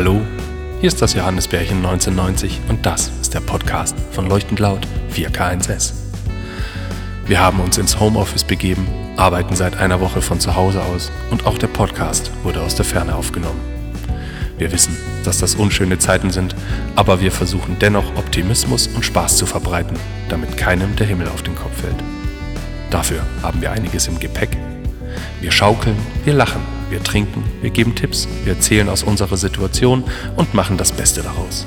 Hallo, hier ist das Johannesbärchen 1990 und das ist der Podcast von Leuchtend Laut 4K1S. Wir haben uns ins Homeoffice begeben, arbeiten seit einer Woche von zu Hause aus und auch der Podcast wurde aus der Ferne aufgenommen. Wir wissen, dass das unschöne Zeiten sind, aber wir versuchen dennoch Optimismus und Spaß zu verbreiten, damit keinem der Himmel auf den Kopf fällt. Dafür haben wir einiges im Gepäck. Wir schaukeln, wir lachen, wir trinken, wir geben Tipps, wir erzählen aus unserer Situation und machen das Beste daraus.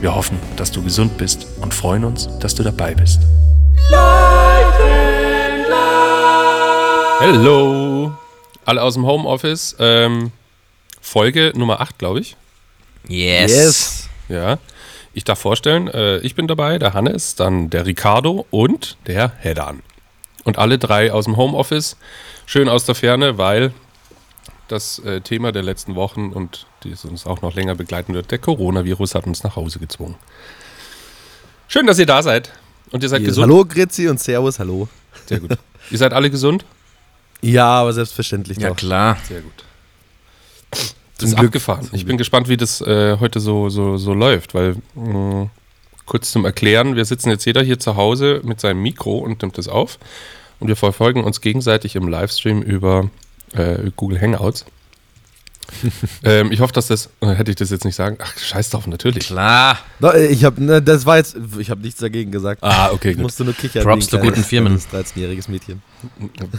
Wir hoffen, dass du gesund bist und freuen uns, dass du dabei bist. Hallo! Alle aus dem Homeoffice. Ähm, Folge Nummer 8, glaube ich. Yes. Yes. Ja. Ich darf vorstellen, äh, ich bin dabei, der Hannes, dann der Ricardo und der Hedan. Und alle drei aus dem Homeoffice, schön aus der Ferne, weil das äh, Thema der letzten Wochen und die es uns auch noch länger begleiten wird, der Coronavirus hat uns nach Hause gezwungen. Schön, dass ihr da seid. Und ihr seid gesund. Hallo Grüezi und Servus, hallo. Sehr gut. ihr seid alle gesund? Ja, aber selbstverständlich Ja, doch. klar. Sehr gut. Das ist Glück. abgefahren. Ich bin gespannt, wie das äh, heute so, so, so läuft, weil mh, kurz zum Erklären, wir sitzen jetzt jeder hier zu Hause mit seinem Mikro und nimmt das auf und wir verfolgen uns gegenseitig im Livestream über äh, Google Hangouts. ähm, ich hoffe, dass das, äh, hätte ich das jetzt nicht sagen, ach, scheiß drauf, natürlich. Klar. No, äh, ich habe, ne, das war jetzt, ich habe nichts dagegen gesagt. Ah, okay, Ich gut. musste nur kichern. Props zu guten Firmen. kleines 13-jähriges Mädchen.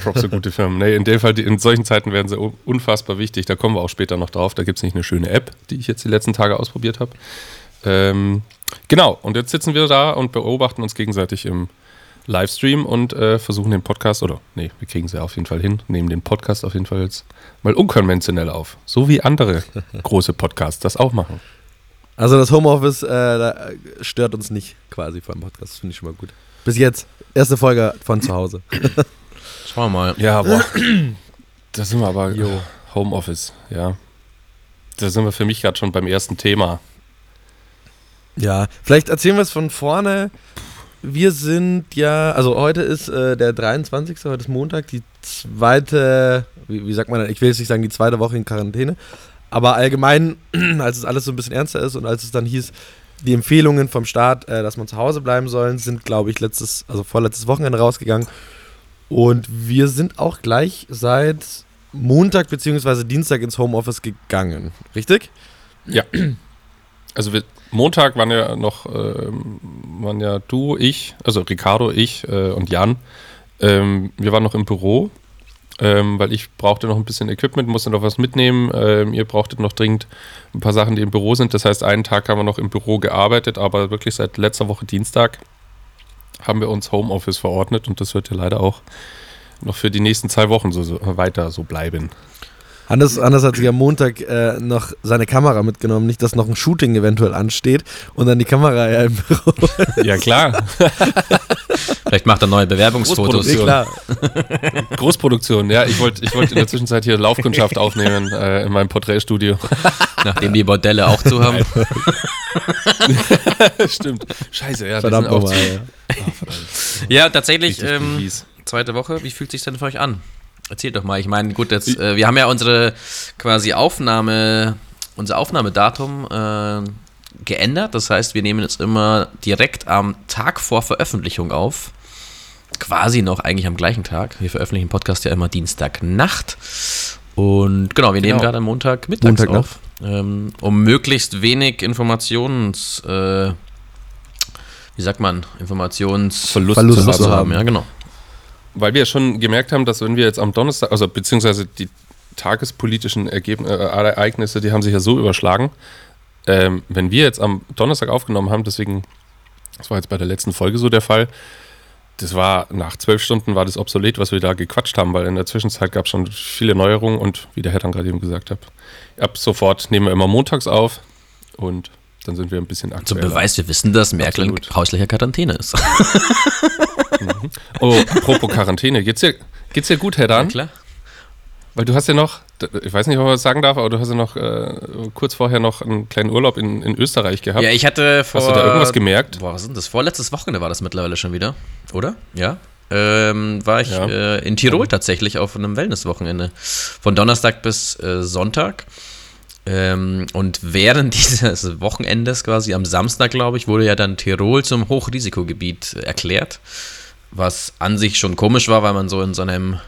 Props für gute Firmen. Nee, in dem Fall, die, in solchen Zeiten werden sie un- unfassbar wichtig. Da kommen wir auch später noch drauf. Da gibt es nicht eine schöne App, die ich jetzt die letzten Tage ausprobiert habe. Ähm, genau, und jetzt sitzen wir da und beobachten uns gegenseitig im Livestream und äh, versuchen den Podcast, oder nee, wir kriegen sie auf jeden Fall hin, nehmen den Podcast auf jeden Fall jetzt mal unkonventionell auf. So wie andere große Podcasts das auch machen. Also das Homeoffice äh, da stört uns nicht quasi vor dem Podcast. Das finde ich schon mal gut. Bis jetzt. Erste Folge von zu Hause. Schauen wir mal. Ja, boah. da sind wir aber Jo. Homeoffice, ja. Da sind wir für mich gerade schon beim ersten Thema. Ja, vielleicht erzählen wir es von vorne. Wir sind ja, also heute ist äh, der 23. Heute ist Montag, die zweite, wie, wie sagt man, ich will jetzt nicht sagen die zweite Woche in Quarantäne, aber allgemein, als es alles so ein bisschen ernster ist und als es dann hieß, die Empfehlungen vom Staat, äh, dass man zu Hause bleiben sollen, sind, glaube ich, letztes, also vorletztes Wochenende rausgegangen. Und wir sind auch gleich seit Montag bzw. Dienstag ins Homeoffice gegangen. Richtig? Ja. Also wir, Montag waren ja noch, ähm, waren ja du, ich, also Ricardo, ich äh, und Jan. Ähm, wir waren noch im Büro, ähm, weil ich brauchte noch ein bisschen Equipment, musste noch was mitnehmen. Ähm, ihr brauchtet noch dringend ein paar Sachen, die im Büro sind. Das heißt, einen Tag haben wir noch im Büro gearbeitet, aber wirklich seit letzter Woche Dienstag haben wir uns Homeoffice verordnet und das wird ja leider auch noch für die nächsten zwei Wochen so, so weiter so bleiben. Hannes, Hannes hat sich am Montag äh, noch seine Kamera mitgenommen, nicht, dass noch ein Shooting eventuell ansteht und dann die Kamera ja im Büro. Ja, klar. Vielleicht macht er neue Bewerbungsfotos. Großproduktion. klar. Großproduktion, ja. Ich wollte ich wollt in der Zwischenzeit hier Laufkundschaft aufnehmen äh, in meinem Porträtstudio. Nachdem die Bordelle auch zu haben. Stimmt. Scheiße, ja. Verdammt nochmal. Ja. Verdammt. Ja, tatsächlich. Ähm, zweite Woche. Wie fühlt sich denn für euch an? Erzählt doch mal. Ich meine, gut, jetzt, äh, wir haben ja unsere quasi Aufnahme, unser Aufnahmedatum äh, geändert. Das heißt, wir nehmen jetzt immer direkt am Tag vor Veröffentlichung auf. Quasi noch eigentlich am gleichen Tag. Wir veröffentlichen Podcast ja immer Dienstagnacht. Und genau, wir nehmen Genau. gerade am Montag mittags auf, ähm, um möglichst wenig Informations, äh, wie sagt man, Informations Verlust, Verlust zu haben. zu haben. Ja, genau. Weil wir schon gemerkt haben, dass wenn wir jetzt am Donnerstag, also beziehungsweise die tagespolitischen Ergeben, äh, Ereignisse, die haben sich ja so überschlagen. Ähm, wenn wir jetzt am Donnerstag aufgenommen haben, deswegen, das war jetzt bei der letzten Folge so der Fall, das war nach zwölf Stunden war das obsolet, was wir da gequatscht haben, weil in der Zwischenzeit gab es schon viele Neuerungen und wie der Herr dann gerade eben gesagt hat, ab sofort nehmen wir immer montags auf und dann sind wir ein bisschen Zum aktueller. Beweis, wir wissen, dass Merkel in Absolut. häuslicher Quarantäne ist. Oh, apropos Quarantäne, geht's dir, geht's dir gut, Herr Dan? klar. Weil du hast ja noch, ich weiß nicht, ob man das sagen darf, aber du hast ja noch äh, kurz vorher noch einen kleinen Urlaub in, in Österreich gehabt. Ja, ich hatte vor. hast du da irgendwas gemerkt? Boah, was ist denn das? Vorletztes Wochenende war das mittlerweile schon wieder, oder? Ja. Ähm, war ich Ja. äh, in Tirol tatsächlich auf einem Wellnesswochenende. Von Donnerstag bis äh, Sonntag. Ähm, und während dieses Wochenendes quasi am Samstag, glaube ich, wurde ja dann Tirol zum Hochrisikogebiet erklärt. Was an sich schon komisch war, weil man so in so einem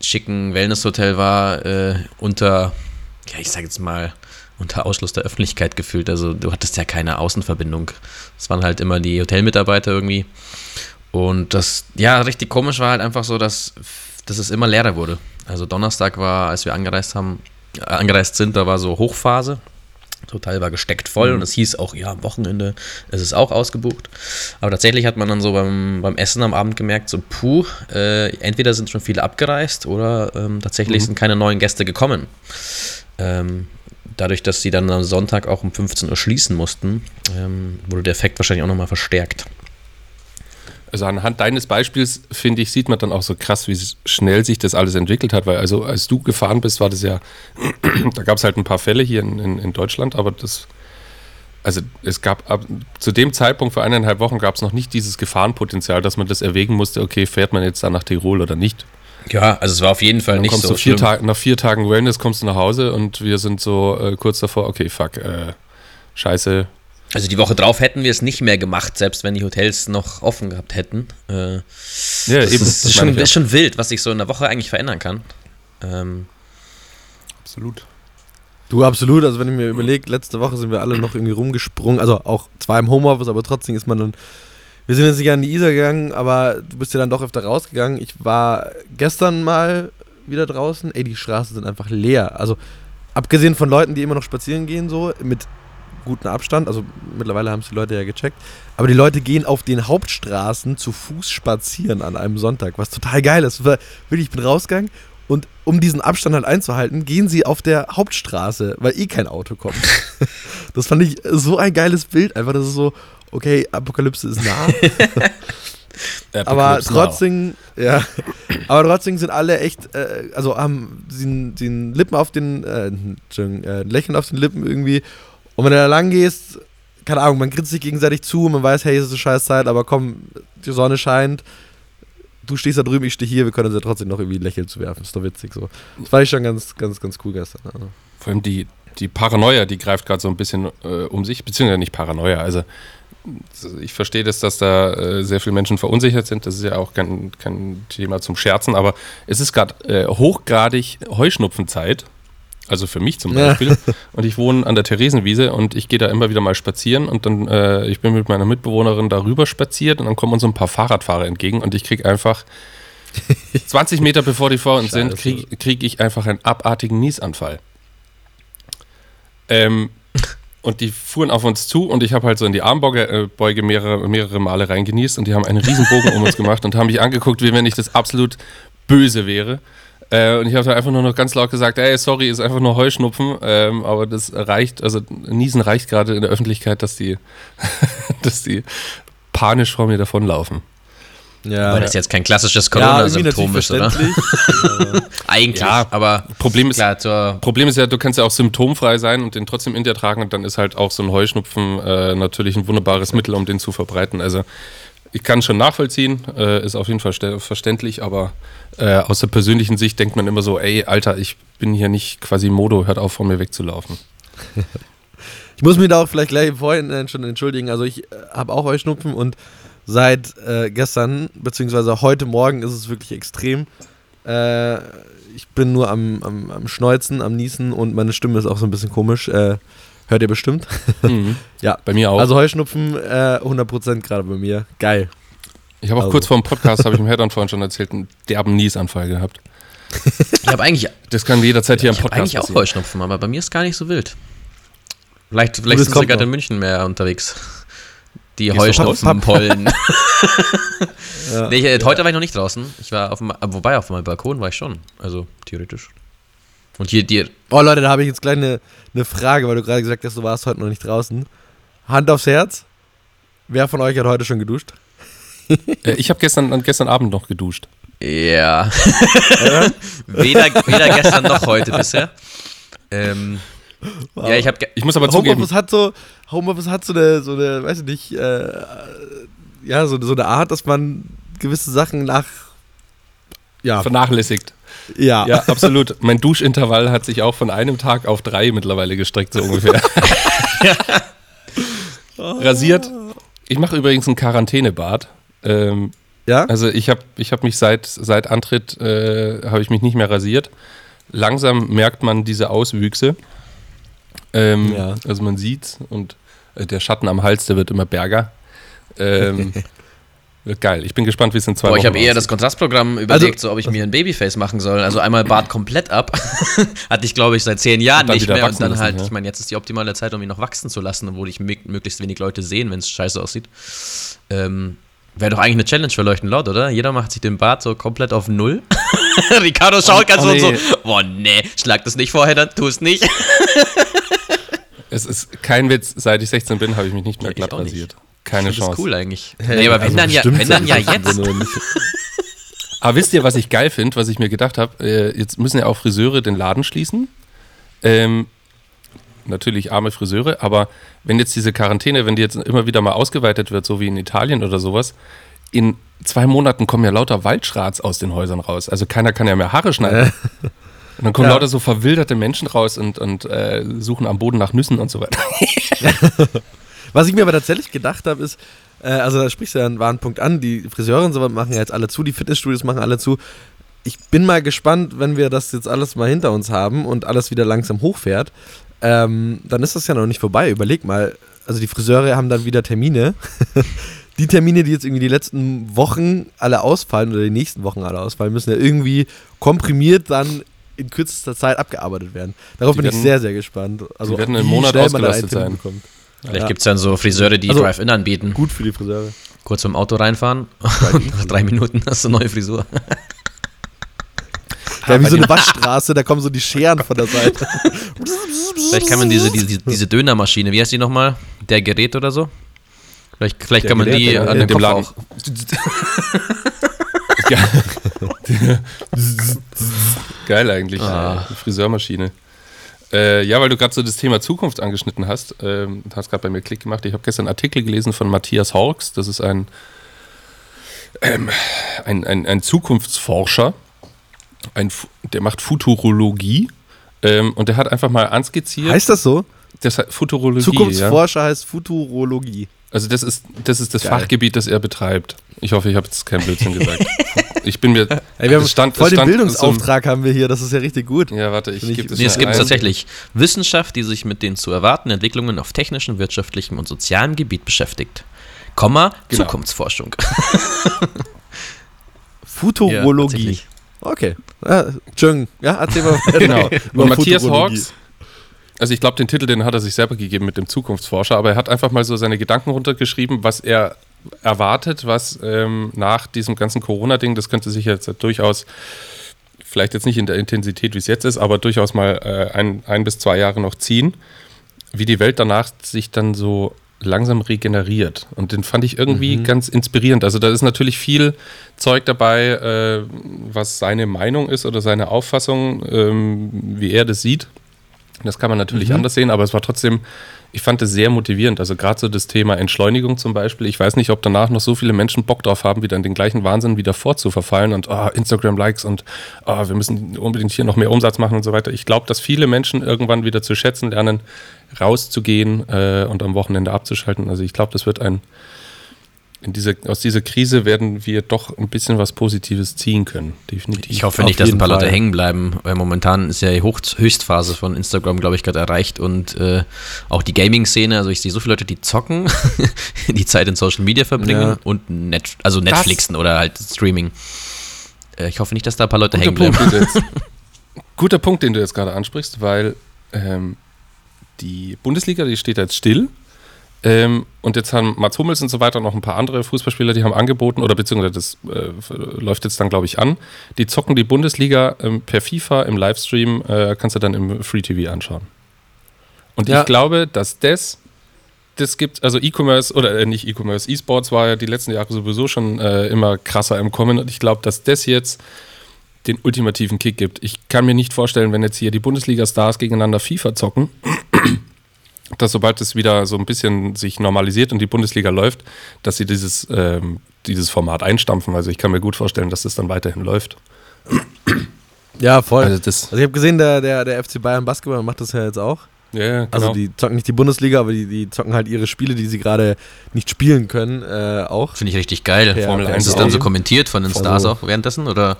schicken Wellnesshotel war, äh, unter, ja, ich sage jetzt mal, unter Ausschluss der Öffentlichkeit gefühlt. Also du hattest ja keine Außenverbindung. Es waren halt immer die Hotelmitarbeiter irgendwie. Und das, ja, richtig komisch war halt einfach so, dass, dass es immer leerer wurde. Also Donnerstag war, als wir angereist haben, angereist sind, da war so Hochphase. Hotel war gesteckt voll mhm. und es hieß auch, ja, am Wochenende ist es auch ausgebucht. Aber tatsächlich hat man dann so beim, beim Essen am Abend gemerkt, so, puh, äh, entweder sind schon viele abgereist oder ähm, tatsächlich mhm. sind keine neuen Gäste gekommen. Ähm, dadurch, dass sie dann am Sonntag auch um 15 Uhr schließen mussten, ähm, wurde der Effekt wahrscheinlich auch nochmal verstärkt. Also anhand deines Beispiels, finde ich, sieht man dann auch so krass, wie schnell sich das alles entwickelt hat, weil also als du gefahren bist, war das ja, da gab es halt ein paar Fälle hier in, in, in, Deutschland, aber das, also es gab ab, zu dem Zeitpunkt vor eineinhalb Wochen gab es noch nicht dieses Gefahrenpotenzial, dass man das erwägen musste, okay, fährt man jetzt da nach Tirol oder nicht. Ja, also es war auf jeden Fall nicht so vier Tag, nach vier Tagen Wellness kommst du nach Hause und wir sind so äh, kurz davor, okay, fuck, äh, scheiße, also die Woche drauf hätten wir es nicht mehr gemacht, selbst wenn die Hotels noch offen gehabt hätten. Äh, ja, das eben. Ist, das schon, ist schon wild, was sich so in der Woche eigentlich verändern kann. Ähm, absolut. Du, absolut. Also wenn ich mir überlege, letzte Woche sind wir alle noch irgendwie rumgesprungen. Also auch zwar im Homeoffice, aber trotzdem ist man dann... Wir sind jetzt nicht an die Isar gegangen, aber du bist ja dann doch öfter rausgegangen. Ich war gestern mal wieder draußen. Ey, die Straßen sind einfach leer. Also abgesehen von Leuten, die immer noch spazieren gehen, so mit guten Abstand. Also mittlerweile haben es die Leute ja gecheckt. Aber die Leute gehen auf den Hauptstraßen zu Fuß spazieren an einem Sonntag, was total geil ist. Wirklich, ich bin rausgegangen und um diesen Abstand halt einzuhalten, gehen sie auf der Hauptstraße, weil eh kein Auto kommt. das fand ich so ein geiles Bild. Einfach, das ist so, okay, Apokalypse ist nah. aber trotzdem, ja, aber trotzdem sind alle echt, äh, also haben den, den Lippen auf den, äh, äh, Lächeln auf den Lippen irgendwie und wenn du da lang gehst, keine Ahnung, man grinst sich gegenseitig zu, man weiß, hey, es ist eine scheiß Zeit, aber komm, die Sonne scheint, du stehst da drüben, ich stehe hier, wir können uns ja trotzdem noch irgendwie Lächeln zu werfen. Ist doch witzig so. Das war ich schon ganz, ganz, ganz cool gestern. Also. Vor allem die, die Paranoia, die greift gerade so ein bisschen äh, um sich, beziehungsweise nicht Paranoia, also ich verstehe das, dass da äh, sehr viele Menschen verunsichert sind. Das ist ja auch kein, kein Thema zum Scherzen, aber es ist gerade äh, hochgradig Heuschnupfenzeit. Also für mich zum Beispiel. Ja. Und ich wohne an der Theresienwiese und ich gehe da immer wieder mal spazieren und dann, äh, ich bin mit meiner Mitbewohnerin darüber spaziert und dann kommen uns ein paar Fahrradfahrer entgegen und ich kriege einfach 20 Meter bevor die vor uns sind, kriege krieg ich einfach einen abartigen Niesanfall. Ähm, und die fuhren auf uns zu und ich habe halt so in die Armbeuge äh, mehrere, mehrere Male reingenießt und die haben einen Riesenbogen um uns gemacht und haben mich angeguckt, wie wenn ich das absolut böse wäre. Äh, und ich habe dann einfach nur noch ganz laut gesagt, ey, sorry, ist einfach nur Heuschnupfen, ähm, aber das reicht, also Niesen reicht gerade in der Öffentlichkeit, dass die, dass die panisch vor mir davonlaufen. Ja. Weil das jetzt kein klassisches Corona-Symptom ja, ist, oder? Eigentlich, ja, aber Problem ist, klar, Problem ist ja, du kannst ja auch symptomfrei sein und den trotzdem in dir tragen und dann ist halt auch so ein Heuschnupfen äh, natürlich ein wunderbares Mittel, um den zu verbreiten. Also ich kann schon nachvollziehen, äh, ist auf jeden Fall verständlich, aber äh, aus der persönlichen Sicht denkt man immer so, ey, Alter, ich bin hier nicht quasi Modo, hört auf, von mir wegzulaufen. ich muss mich da auch vielleicht gleich vorhin schon entschuldigen. Also ich äh, habe auch Heuschnupfen und seit äh, gestern, beziehungsweise heute Morgen ist es wirklich extrem. Äh, ich bin nur am, am, am Schneuzen, am Niesen und meine Stimme ist auch so ein bisschen komisch. Äh, Hört ihr bestimmt? Mhm. ja, bei mir auch. Also Heuschnupfen äh, 100% gerade bei mir. Geil. Ich habe auch also. kurz vor dem Podcast, habe ich im Headern vorhin schon erzählt, einen derben Niesanfall gehabt. Ich habe eigentlich. Das kann jederzeit hier im Podcast Ich habe eigentlich auch Heuschnupfen, aber bei mir ist gar nicht so wild. Vielleicht, vielleicht sind sie gerade in München mehr unterwegs. Die Heuschnupfenpollen. ja, nee, ja. Heute war ich noch nicht draußen. Ich war auf dem, wobei auf meinem Balkon war ich schon. Also theoretisch. Und hier dir. Oh Leute, da habe ich jetzt gleich eine, eine Frage, weil du gerade gesagt hast, du warst heute noch nicht draußen. Hand aufs Herz. Wer von euch hat heute schon geduscht? Äh, ich habe gestern, gestern Abend noch geduscht. Ja. weder, weder gestern noch heute bisher. Ähm, wow. Ja, ich habe. Ich muss aber Homeoffice zugeben. Hat so, Homeoffice hat so eine, so eine, weiß ich nicht, äh, ja, so, so eine Art, dass man gewisse Sachen nach. Ja. Vernachlässigt. Ja. Ja, absolut. Mein Duschintervall hat sich auch von einem Tag auf drei mittlerweile gestreckt, so ungefähr. Rasiert. Ich mache übrigens ein Quarantänebad. Ähm, Ja? also ich habe ich hab mich seit, seit Antritt, äh, habe ich mich nicht mehr rasiert. Langsam merkt man diese Auswüchse. Ähm, Ja. Also man sieht und äh, der Schatten am Hals, der wird immer berger. Ähm, geil. Ich bin gespannt, wie es in zwei Boah, Wochen ich habe eher das. Kontrastprogramm überlegt, so ob ich mir ein Babyface machen soll. Also einmal Bart komplett ab. Hatte ich, glaube ich, seit zehn Jahren nicht mehr. Und dann lassen, halt, ja. ich meine, jetzt ist die optimale Zeit, um ihn noch wachsen zu lassen, obwohl ich mö- möglichst wenig Leute sehen, wenn es scheiße aussieht. Ähm, Wäre doch eigentlich eine Challenge für Leuchten laut, oder? Jeder macht sich den Bart so komplett auf Null. Ricardo schaut ganz oh, so und nee. so, boah, nee, schlag das nicht vorher, dann tu es nicht. Es ist kein Witz, seit ich 16 bin, habe ich mich nicht mehr glatt auch nicht. Keine Das ist Chance. cool eigentlich. Hey, nee, aber wenn also dann ja, wenn dann ja jetzt. 16 oder nicht. Aber wisst ihr, was ich geil finde, was ich mir gedacht habe? Äh, jetzt müssen ja auch Friseure den Laden schließen. Ähm, natürlich arme Friseure, aber wenn jetzt diese Quarantäne, wenn die jetzt immer wieder mal ausgeweitet wird, so wie in Italien oder sowas, in zwei Monaten kommen ja lauter Waldschrats aus den Häusern raus. Also keiner kann ja mehr Haare schneiden. Und dann kommen Ja. lauter so verwilderte Menschen raus und, und äh, suchen am Boden nach Nüssen und so weiter. Was ich mir aber tatsächlich gedacht habe, ist, äh, also da sprichst du ja einen wahren Punkt an, die Friseure und so machen ja jetzt alle zu, die Fitnessstudios machen alle zu. Ich bin mal gespannt, wenn wir das jetzt alles mal hinter uns haben und alles wieder langsam hochfährt, ähm, dann ist das ja noch nicht vorbei. Überleg mal, also die Friseure haben dann wieder Termine. die Termine, die jetzt irgendwie die letzten Wochen alle ausfallen oder die nächsten Wochen alle ausfallen, müssen ja irgendwie komprimiert dann in kürzester Zeit abgearbeitet werden. Darauf Die bin ich werden- sehr, sehr gespannt. Also die werden wie Monat ausgelastet sein. bekommt. Vielleicht Ja. gibt es dann so Friseure, die Also- Drive-In anbieten. Gut für die Friseure. Kurz vom Auto reinfahren. Nach drei Minuten hast du eine neue Frisur. Ja, wie so eine Waschstraße, da kommen so die Scheren von der Seite. Vielleicht kann man diese, diese, diese Dönermaschine, wie heißt die nochmal? Der Gerät oder so? Vielleicht, vielleicht Der kann man Gerät, die an Dem Kopf Laden. auch. Geil eigentlich, Ah. die Friseurmaschine. Äh, ja, weil du gerade so das Thema Zukunft angeschnitten hast, ähm, hast gerade bei mir Klick gemacht. Ich habe gestern einen Artikel gelesen von Matthias Horks, das ist ein, ähm, ein, ein, ein Zukunftsforscher, ein, der macht Futurologie ähm, und der hat einfach mal anskizziert, Heißt das so? das heißt Futurologie, ja. Zukunftsforscher heißt Futurologie. Also das ist das, ist das Geil. Fachgebiet, das er betreibt. Ich hoffe, ich habe jetzt keinen Blödsinn gesagt. Ich bin mir. Ey, wir haben es stand- voll es den stand Bildungsauftrag haben wir hier, das ist ja richtig gut. So, ja, warte, ich ich- gebe das Nee, es gibt ein. tatsächlich Wissenschaft, die sich mit den zu erwartenden Entwicklungen auf technischem, wirtschaftlichem und sozialem Gebiet beschäftigt. Komma, Genau. Zukunftsforschung. Futurologie. tatsächlich. okay. Ja, Entschuldigung. Ja, erzähl mal. Genau. Und Matthias. Hawks, also ich glaube, den Titel, den hat er sich selber gegeben mit dem Zukunftsforscher, aber er hat einfach mal so seine Gedanken runtergeschrieben, was er erwartet, was ähm, nach diesem ganzen Corona-Ding, das könnte sich jetzt durchaus, vielleicht jetzt nicht in der Intensität, wie es jetzt ist, aber durchaus mal äh, ein, ein bis zwei Jahre noch ziehen, wie die Welt danach sich dann so langsam regeneriert. Und den fand ich irgendwie ganz inspirierend. Also da ist natürlich viel Zeug dabei, äh, was seine Meinung ist oder seine Auffassung, ähm, wie er das sieht. Das kann man natürlich anders sehen, aber es war trotzdem, ich fand es sehr motivierend. Also gerade so das Thema Entschleunigung zum Beispiel. Ich weiß nicht, ob danach noch so viele Menschen Bock drauf haben, wieder in den gleichen Wahnsinn wieder vorzuverfallen und oh, Instagram-Likes und oh, wir müssen unbedingt hier noch mehr Umsatz machen und so weiter. Ich glaube, dass viele Menschen irgendwann wieder zu schätzen lernen, rauszugehen äh, und am Wochenende abzuschalten. Also ich glaube, das wird ein in dieser, aus dieser Krise werden wir doch ein bisschen was Positives ziehen können. Definitiv. Ich hoffe nicht, dass ein paar Leute Fall. hängen bleiben, weil momentan ist ja die Hoch Höchstphase von Instagram, glaube ich, gerade erreicht und äh, auch die Gaming-Szene. Also ich sehe so viele Leute, die zocken, die Zeit in Social Media verbringen Ja. und Net also Netflixen oder halt Streaming. Äh, ich hoffe nicht, dass da ein paar Leute guter hängen Punkt, bleiben. du jetzt, guter Punkt, den du jetzt gerade ansprichst, weil ähm, die Bundesliga, die steht jetzt still. Ähm, und jetzt haben Mats Hummels und so weiter noch ein paar andere Fußballspieler, die haben angeboten, oder beziehungsweise das äh, läuft jetzt dann, glaube ich, an. Die zocken die Bundesliga ähm, per FIFA im Livestream, äh, kannst du dann im Free TV anschauen. Und Ja. ich glaube, dass das, das gibt, also E-Commerce oder äh, nicht E-Commerce, E-Sports war ja die letzten Jahre sowieso schon äh, immer krasser im Kommen und ich glaube, dass das jetzt den ultimativen Kick gibt. Ich kann mir nicht vorstellen, wenn jetzt hier die Bundesliga-Stars gegeneinander FIFA zocken, dass sobald es wieder so ein bisschen sich normalisiert und die Bundesliga läuft, dass sie dieses, ähm, dieses Format einstampfen. Also ich kann mir gut vorstellen, dass das dann weiterhin läuft. Ja, voll. Also Also, ich habe gesehen, der, der, der FC Bayern Basketball macht das ja jetzt auch. ja, genau. Also die zocken nicht die Bundesliga, aber die, die zocken halt ihre Spiele, die sie gerade nicht spielen können, äh, auch. Finde ich richtig geil. Ja, Formel per 1 Ist auch. dann so kommentiert von den Stars auch währenddessen oder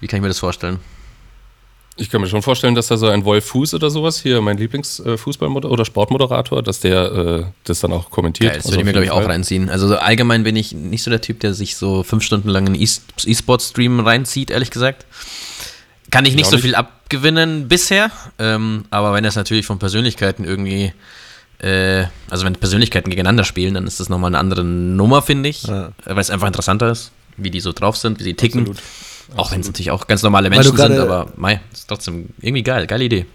wie kann ich mir das vorstellen? Ich kann mir schon vorstellen, dass da so ein Wolf Fuß oder sowas, hier mein Lieblingsfußballmoderator oder Sportmoderator, dass der äh, das dann auch kommentiert. Geil, das Also würde ich mir, glaube ich, auch reinziehen. Also so allgemein bin ich nicht so der Typ, der sich so fünf Stunden lang einen E-Sport-Stream reinzieht, ehrlich gesagt. Kann ich Ich nicht auch so nicht. viel abgewinnen bisher, ähm, aber wenn das natürlich von Persönlichkeiten irgendwie, äh, also wenn Persönlichkeiten gegeneinander spielen, dann ist das nochmal eine andere Nummer, finde ich, Ja. weil es einfach interessanter ist, wie die so drauf sind, wie sie ticken. Absolut. Auch wenn es natürlich auch ganz normale Menschen sind, gerade- aber mei, ist trotzdem irgendwie geil, geile Idee.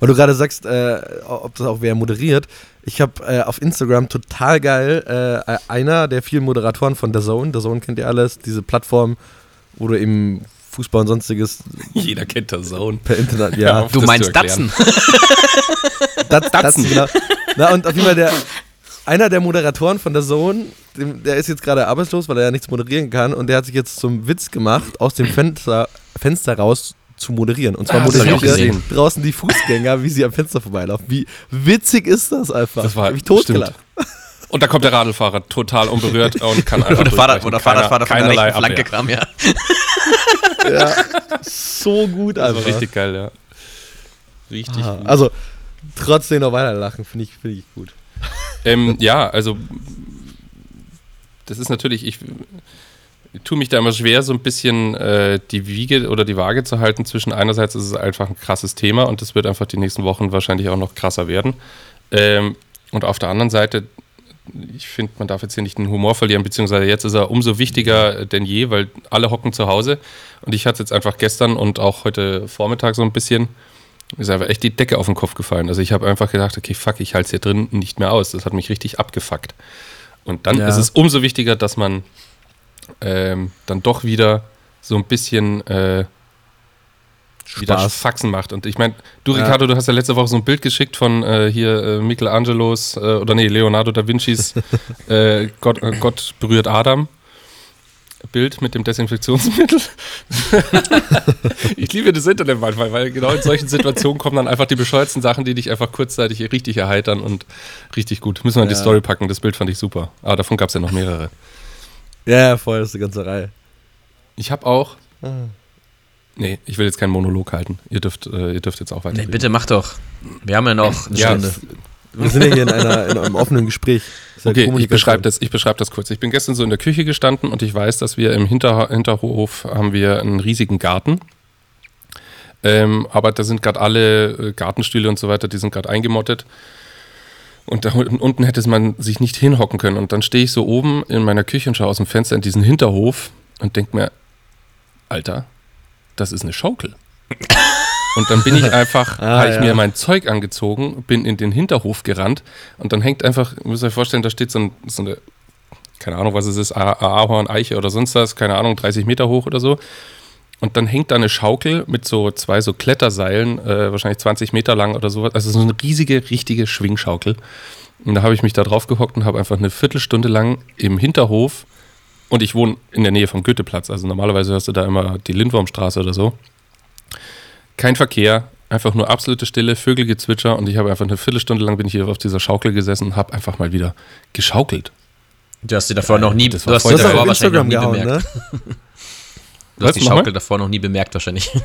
Weil du gerade sagst, äh, ob das auch wer moderiert. Ich habe äh, auf Instagram total geil äh, einer der vielen Moderatoren von The Zone. The Zone kennt ihr alles, diese Plattform, wo du eben Fußball und sonstiges Jeder kennt das Zone. per Internet, Ja, ja, Du meinst. Datsen? Das, Datsen. genau. Na, und auf jeden Fall der, einer der Moderatoren von der Zone, dem, der ist jetzt gerade arbeitslos, weil er ja nichts moderieren kann und der hat sich jetzt zum Witz gemacht, aus dem Fenster, Fenster raus zu moderieren. Und zwar Ah, moderiert er draußen die Fußgänger, wie sie am Fenster vorbeilaufen. Wie witzig ist das einfach? Das war Hab ich totgelacht. Und da kommt der Radlfahrer total unberührt und kann einfach Oder, Fahrrad, oder Keiner- Fahrradfahrer von der rechten Flanke kam, ja. Ja, so gut Das einfach. richtig geil, ja. Richtig Ah, gut. Also trotzdem noch weiter lachen, finde ich, find ich gut. Ähm, ja, also das ist natürlich, ich, ich tue mich da immer schwer, so ein bisschen äh, die Wiege oder die Waage zu halten. Zwischen einerseits ist es einfach ein krasses Thema und das wird einfach die nächsten Wochen wahrscheinlich auch noch krasser werden. Ähm, und auf der anderen Seite, ich finde, man darf jetzt hier nicht den Humor verlieren, beziehungsweise jetzt ist er umso wichtiger denn je, weil alle hocken zu Hause. Und ich hatte jetzt einfach gestern und auch heute Vormittag so ein bisschen, ist einfach echt die Decke auf den Kopf gefallen. Also ich habe einfach gedacht, okay, fuck, ich halte es hier drin nicht mehr aus. Das hat mich richtig abgefuckt. Und dann Ja. ist es umso wichtiger, dass man ähm, dann doch wieder so ein bisschen äh, wieder. Faxen macht. Und ich meine, du, Ja. Ricardo, du hast ja letzte Woche so ein Bild geschickt von äh, hier äh, Michelangelos äh, oder nee, Leonardo da Vincis äh, Gott, äh, Gott berührt Adam. Bild mit dem Desinfektionsmittel. ich liebe das Internet manchmal, weil genau in solchen Situationen kommen dann einfach die bescheuertsten Sachen, die dich einfach kurzzeitig richtig erheitern und richtig gut. Müssen wir in die Ja. Story packen, das Bild fand ich super. Aber davon gab es ja noch mehrere. Ja, voll, das ist eine ganze Reihe. Ich habe auch. Ah. Nee, ich will jetzt keinen Monolog halten. Ihr dürft, äh, ihr dürft jetzt auch weiter. Nee, bitte mach doch. Wir haben ja noch eine Ja, Stunde. Wir sind ja hier in, einer, in einem offenen Gespräch. Ja Okay, ich beschreibe das, ich beschreib das kurz. Ich bin gestern so in der Küche gestanden und ich weiß, dass wir im Hinter, Hinterhof haben wir einen riesigen Garten. Ähm, aber da sind gerade alle äh, Gartenstühle und so weiter, die sind gerade eingemottet. Und da unten- unten hätte man sich nicht hinhocken können. Und dann stehe ich so oben in meiner Küche und schaue aus dem Fenster in diesen Hinterhof und denke mir, Alter, das ist eine Schaukel. Und dann bin ich einfach, Ah, habe ich ja. mir mein Zeug angezogen, bin in den Hinterhof gerannt und dann hängt einfach, ihr müsst euch vorstellen, da steht so, ein, so eine, keine Ahnung, was es ist, Ahorn, Eiche oder sonst was, keine Ahnung, 30 Meter hoch oder so. Und dann hängt da eine Schaukel mit so zwei so Kletterseilen, äh, wahrscheinlich 20 Meter lang oder sowas. Also so eine riesige, richtige Schwingschaukel. Und da habe ich mich da drauf gehockt und habe einfach eine Viertelstunde lang im Hinterhof, und ich wohne in der Nähe vom Goetheplatz, also normalerweise hörst du da immer die Lindwurmstraße oder so. Kein Verkehr, einfach nur absolute Stille, Vögelgezwitscher und ich habe einfach eine Viertelstunde lang bin ich hier auf dieser Schaukel gesessen und habe einfach mal wieder geschaukelt. Du hast sie davor noch nie, Das du hast auch davor wahrscheinlich noch nie gehauen, bemerkt. ne? Du hast die? Schaukel davor noch nie bemerkt wahrscheinlich.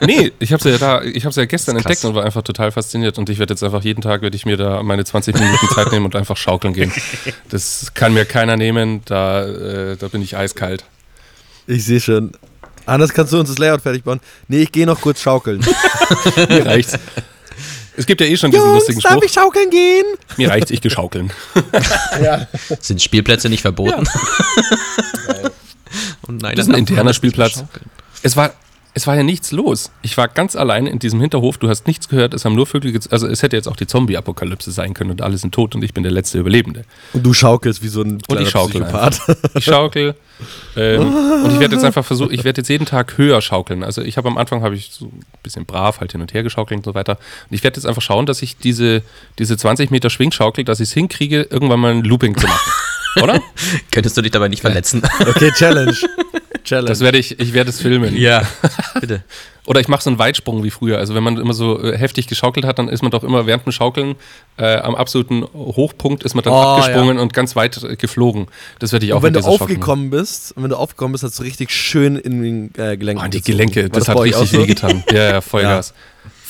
Nee, ich habe sie ja da, ich habe sie ja gestern Das entdeckt und war einfach total fasziniert und ich werde jetzt einfach jeden Tag werde ich mir da meine 20 Minuten Zeit nehmen und einfach schaukeln gehen. Das kann mir keiner nehmen, da, äh, da bin ich eiskalt. Ich sehe schon. Anders kannst du uns das Layout fertig bauen. Nee, ich gehe noch kurz schaukeln. Mir reicht's. Es gibt ja eh schon diesen lustigen Spruch. schaukeln gehen? Mir reicht's, ich geschaukeln. Sind Spielplätze nicht verboten? Und nein, Das ist ein interner Spielplatz. schaukeln. Es war, es war ja nichts los. Ich war ganz allein in diesem Hinterhof, du hast nichts gehört, es haben nur Vögel, also es hätte jetzt auch die Zombie-Apokalypse sein können und alle sind tot und ich bin der letzte Überlebende. Und du schaukelst wie so ein ich kleiner schaukel Psychopath. Ich schaukel ähm, und ich werde jetzt einfach versuchen, ich werde jetzt jeden Tag höher schaukeln. Also ich habe am Anfang habe ich so ein bisschen brav halt hin und her geschaukelt und so weiter. Und ich werde jetzt einfach schauen, dass ich diese, diese 20 Meter Schwingschaukel, dass ich es hinkriege, irgendwann mal ein Looping zu machen. Oder? Könntest du dich dabei nicht verletzen? Okay, Challenge. Challenge. Das werde ich, ich werde es filmen. Ja, bitte. Oder ich mache so einen Weitsprung wie früher. Also wenn man immer so äh, heftig geschaukelt hat, dann ist man doch immer während dem Schaukeln äh, am absoluten Hochpunkt ist man dann Oh, abgesprungen und ganz weit äh, geflogen. Das werde ich auch Und wenn du aufgekommen bist, und wenn du aufgekommen bist, hast du richtig schön in den äh, Gelenken. Oh, die gezogen. Gelenke, das, bei hat richtig so? wehgetan. Ja, ja, Vollgas.